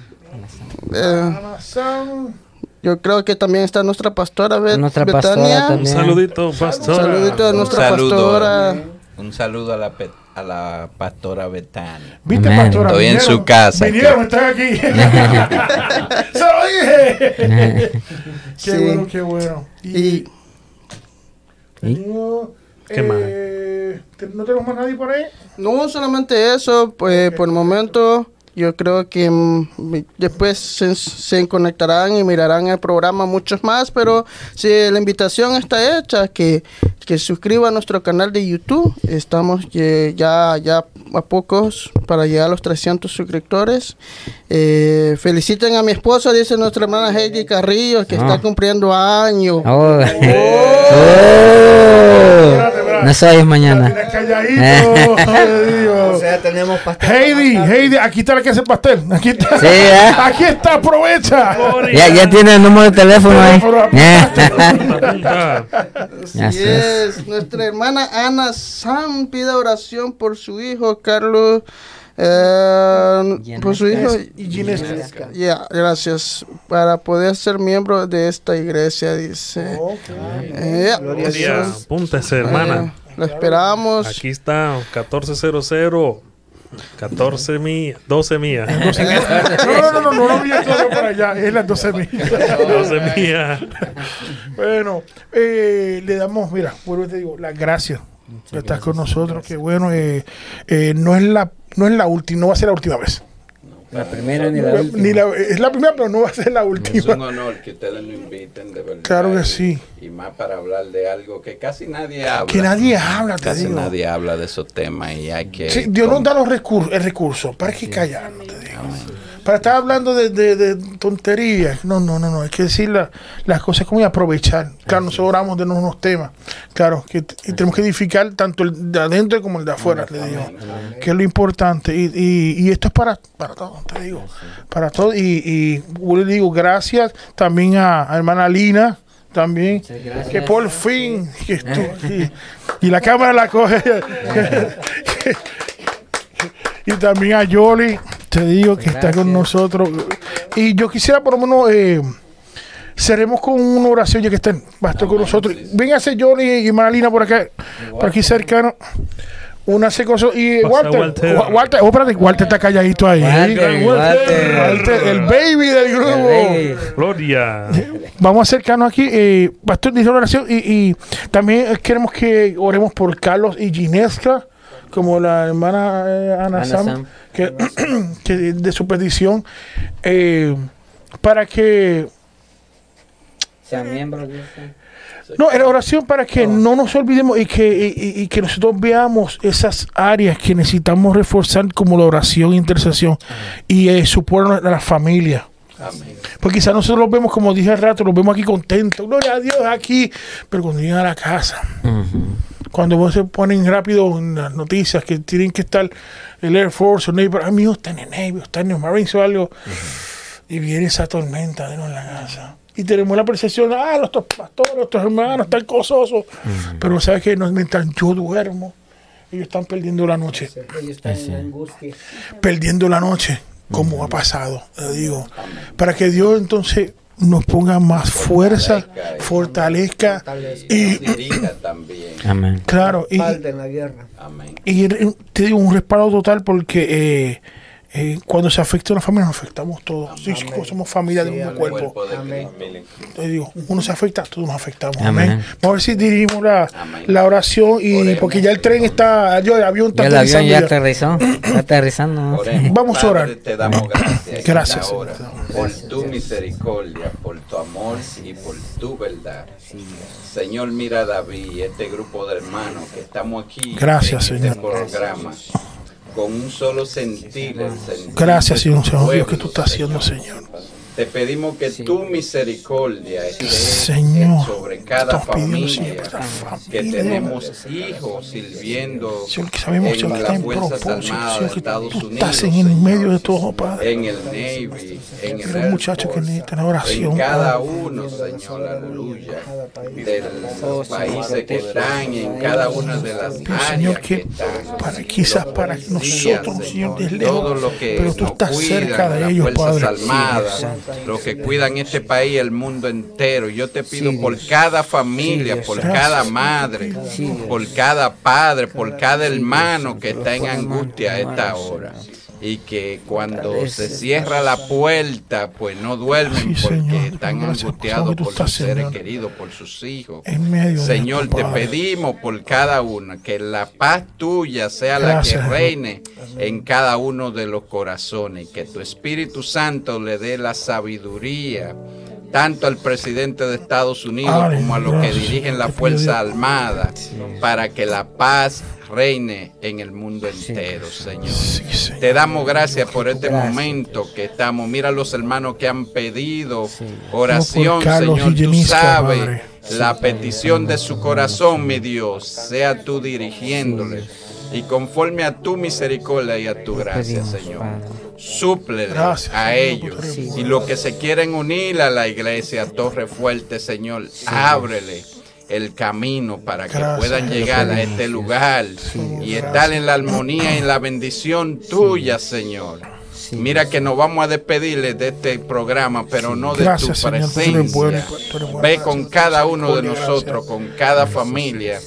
Eh, Amazon. Yo creo que también está nuestra pastora Bet- Nuestra pastora Betania. Un saludito, pastor. Saludito a nuestra Saludo. pastora. Un saludo a la, pe- a la pastora Betania. ¿Viste, Amén. pastora? Estoy en su casa. Vinieron, están aquí. ¡Se lo dije! qué Sí. bueno, qué bueno. Y ¿Qué más? eh, ¿No tenemos más nadie por ahí? no solamente eso, pues por el momento yo creo que mm, después se, se conectarán y mirarán el programa muchos más, pero si la invitación está hecha, que, que suscriba a nuestro canal de YouTube. Estamos eh, ya, ya a pocos para llegar a los 300 suscriptores. Eh, feliciten a mi esposo, dice nuestra hermana Heidi Carrillo, que Ah. está cumpliendo años. Oh. Espérate, espérate. No soy mañana. Mira, calladito. ay, Dios. tenemos pastel. Heidi, Heidi, aquí está la que el pastel. Aquí está. Sí, ¿eh? Aquí está, aprovecha. Ya, ya tiene el número de teléfono ahí. Apunta. Así Así es. Nuestra hermana Ana Sam pide oración por su hijo Carlos. eh, por su hijo. Ya, gracias. Para poder ser miembro de esta iglesia, dice. Eh, Gloria, eso, apúntese, hermana. eh, lo esperamos. Aquí está, 1400. 14 mía, 12 mía. No, no, no, no, no, no había todo por allá. Es las 12 mil. 12 mía. Bueno, eh, le damos, mira, vuelvo y te digo, las gracias. estás con nosotros, que bueno, eh, eh, no es la no es la última, no va a ser la última vez. La primera ni la última. Ni la- es la primera, pero no va a ser la Es un última. honor que ustedes nos inviten, de verdad. Claro que y- sí. Y más para hablar de algo que casi nadie habla. Que nadie habla, te Casi digo. nadie habla de esos temas y hay que... Sí, Dios nos da los recursos, el recurso. ¿Para qué callarnos, te digo? Para estar hablando de, de- de tonterías. No, no, no, no. Hay que decir la- las cosas como y aprovechar. Claro, nosotros oramos de unos temas. Claro, que tenemos que edificar tanto el de adentro como el de afuera, te digo. Que es lo importante. Y, y- y esto es para, para todos, te digo. Para todos. Y, y yo le digo gracias también a, a hermana Lina. También, que por fin que estuvo aquí. Y la cámara la coge. y también a Yoli, te digo que está con nosotros. Y yo quisiera por lo menos eh, cerremos con una oración ya que estén bastante con nosotros. Véngase Yoli y Maralina por acá, por aquí cercano. Una se cosa y Pasa, Walter, Walter. Wa- Walter, oh, espérate, Walter está calladito ahí. Walter, Walter. Walter, el baby del grupo. Baby. Gloria. Vamos a acercarnos aquí, eh, Pastor, dice una oración y, y también eh, queremos que oremos por Carlos y Ginesca, como la hermana eh, Ana, Ana Sam, Sam. Que, que de su petición, eh, para que, Sea miembro de ese. no, era oración para que no nos olvidemos y que, y- que nosotros veamos esas áreas que necesitamos reforzar como la oración e intercesión y eh, supor a la familia. Porque quizás nosotros los vemos, como dije al rato, los vemos aquí contentos, gloria a Dios aquí, pero cuando llegan a la casa, cuando se ponen rápido en las noticias que tienen que estar el Air Force o Navy, ah, mi está en el Navy, está en el Marines o algo, y viene esa tormenta de en la casa. Y tenemos la percepción, ah, nuestros pastores, nuestros hermanos están gozosos, pero sabes que no, mientras yo duermo, ellos están perdiendo la noche. Perdiendo la noche, como ha pasado, le digo, para que Dios entonces nos ponga más fuerza, fortalezca y Dirija también. Amén. claro, y, en la guerra. Amén. y te digo un respaldo total porque eh, eh, cuando se afecta una familia, nos afectamos todos. Sí, somos familia de un cuerpo. Cuerpo de Amén. Te digo, uno se afecta, todos nos afectamos. Amén. Amén. Vamos a ver si dirigimos la, la oración y Oremos. porque ya el tren está, yo, el avión está Ya el avión ya aterrizando ya. aterrizó. Está aterrizando. Oremos. Vamos a Padre, orar. Te damos gracias. Gracias, hora Señor. por tu misericordia, por tu amor y por tu verdad. Señor, mira a David y este grupo de hermanos que estamos aquí Gracias, en este Señor. programa con un solo sentir. el sentir Gracias, Señor, Dios, que tú estás haciendo, Señor. Te pedimos que tu misericordia esté sobre cada familia, que tenemos hijos sirviendo Señor, que sabemos, en Señor, que las Fuerzas Armadas Señor, de que Estados tú Unidos, estás en el Señor, medio de todo, Padre. en el Navy, en el Air muchachos que necesitan oración, en cada uno, Señor, aleluya, de los países que están, en cada una de las Pero, áreas Señor, que que están, para quizás los para nosotros, Señor, de todo lejos, lo que pero tú estás cerca de las ellos, Padre. Armadas, los que cuidan este país, el mundo entero. Yo te pido por cada familia, por cada madre, por cada padre, por cada hermano que está en angustia a esta hora. Y que cuando se cierra la puerta, pues no duermen Sí, porque Señor, están angustiados por sus seres queridos, por sus hijos. Señor, te pedimos por cada uno que la paz tuya sea la que Señor. reine en cada uno de los corazones, que tu Espíritu Santo le dé la sabiduría tanto al presidente de Estados Unidos Ay, como a los que dirigen la Fuerza Dios. Armada, para que la paz reine en el mundo entero, Señor. Sí, Señor. Te damos gracias por este momento que estamos. Mira los hermanos que han pedido oración, Señor. Tú sabes la petición de su corazón, mi Dios. Sea tú dirigiéndole. Y conforme a tu misericordia y a tu gracia, Señor. Súplele Gracias, a ellos. Y los que se quieren unir a la iglesia, Torre Fuerte, Señor, ábrele el camino para que Gracias, puedan llegar a este lugar y estar en la armonía y en la bendición tuya, Señor. Mira que nos vamos a despedirles de este programa, pero no de Gracias, tu Señor, tú eres bueno, presencia. tú eres bueno. Ve con cada uno de nosotros, con cada familia,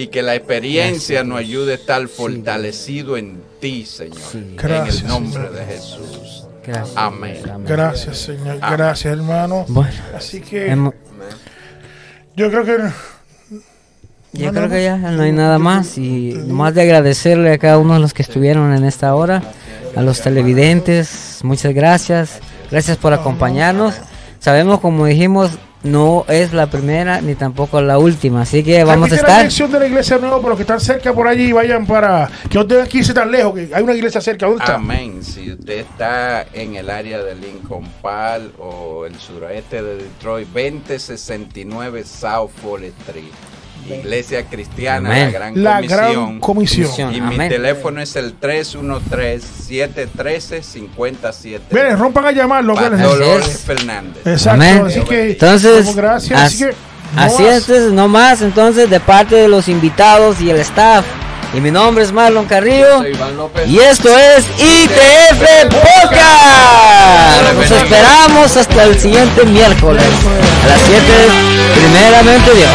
y que la experiencia nos ayude a estar fortalecido en ti, Señor. En Gracias, el nombre Señor. de Jesús. Gracias. Amén. Gracias, Señor. Amén. Gracias, hermano. Bueno, Así que hemos- yo creo que yo No, creo que ya no hay nada más y más de agradecerle a cada uno de los que estuvieron en esta hora, a los televidentes, muchas gracias, gracias por acompañarnos. Sabemos, como dijimos, no es la primera ni tampoco la última, así que vamos Aquí a está la estar. dirección de la iglesia nueva, por los que están cerca por allí, vayan para que no tengan que irse tan lejos, que hay una iglesia cerca. ¿Dónde está? Amén. Si usted está en el área de Lincoln Park o el suroeste de Detroit, 2069 South Fall Street. Iglesia Cristiana, Amén. la Gran La Comisión. gran comisión. Comisión. Y mi Amén. teléfono es el 313-713-57. Miren, rompan a llamarlo. que les- Pastor Así es. Jorge Fernández. Exacto, Amén. así que Entonces, gracias. Así, as- que no Así más. es, no más, entonces, de parte de los invitados y el staff. Y mi nombre es Marlon Carrillo. Soy Iván López. Y esto es ITF Podcast. Nos esperamos hasta el siguiente miércoles a las 7, primeramente Dios.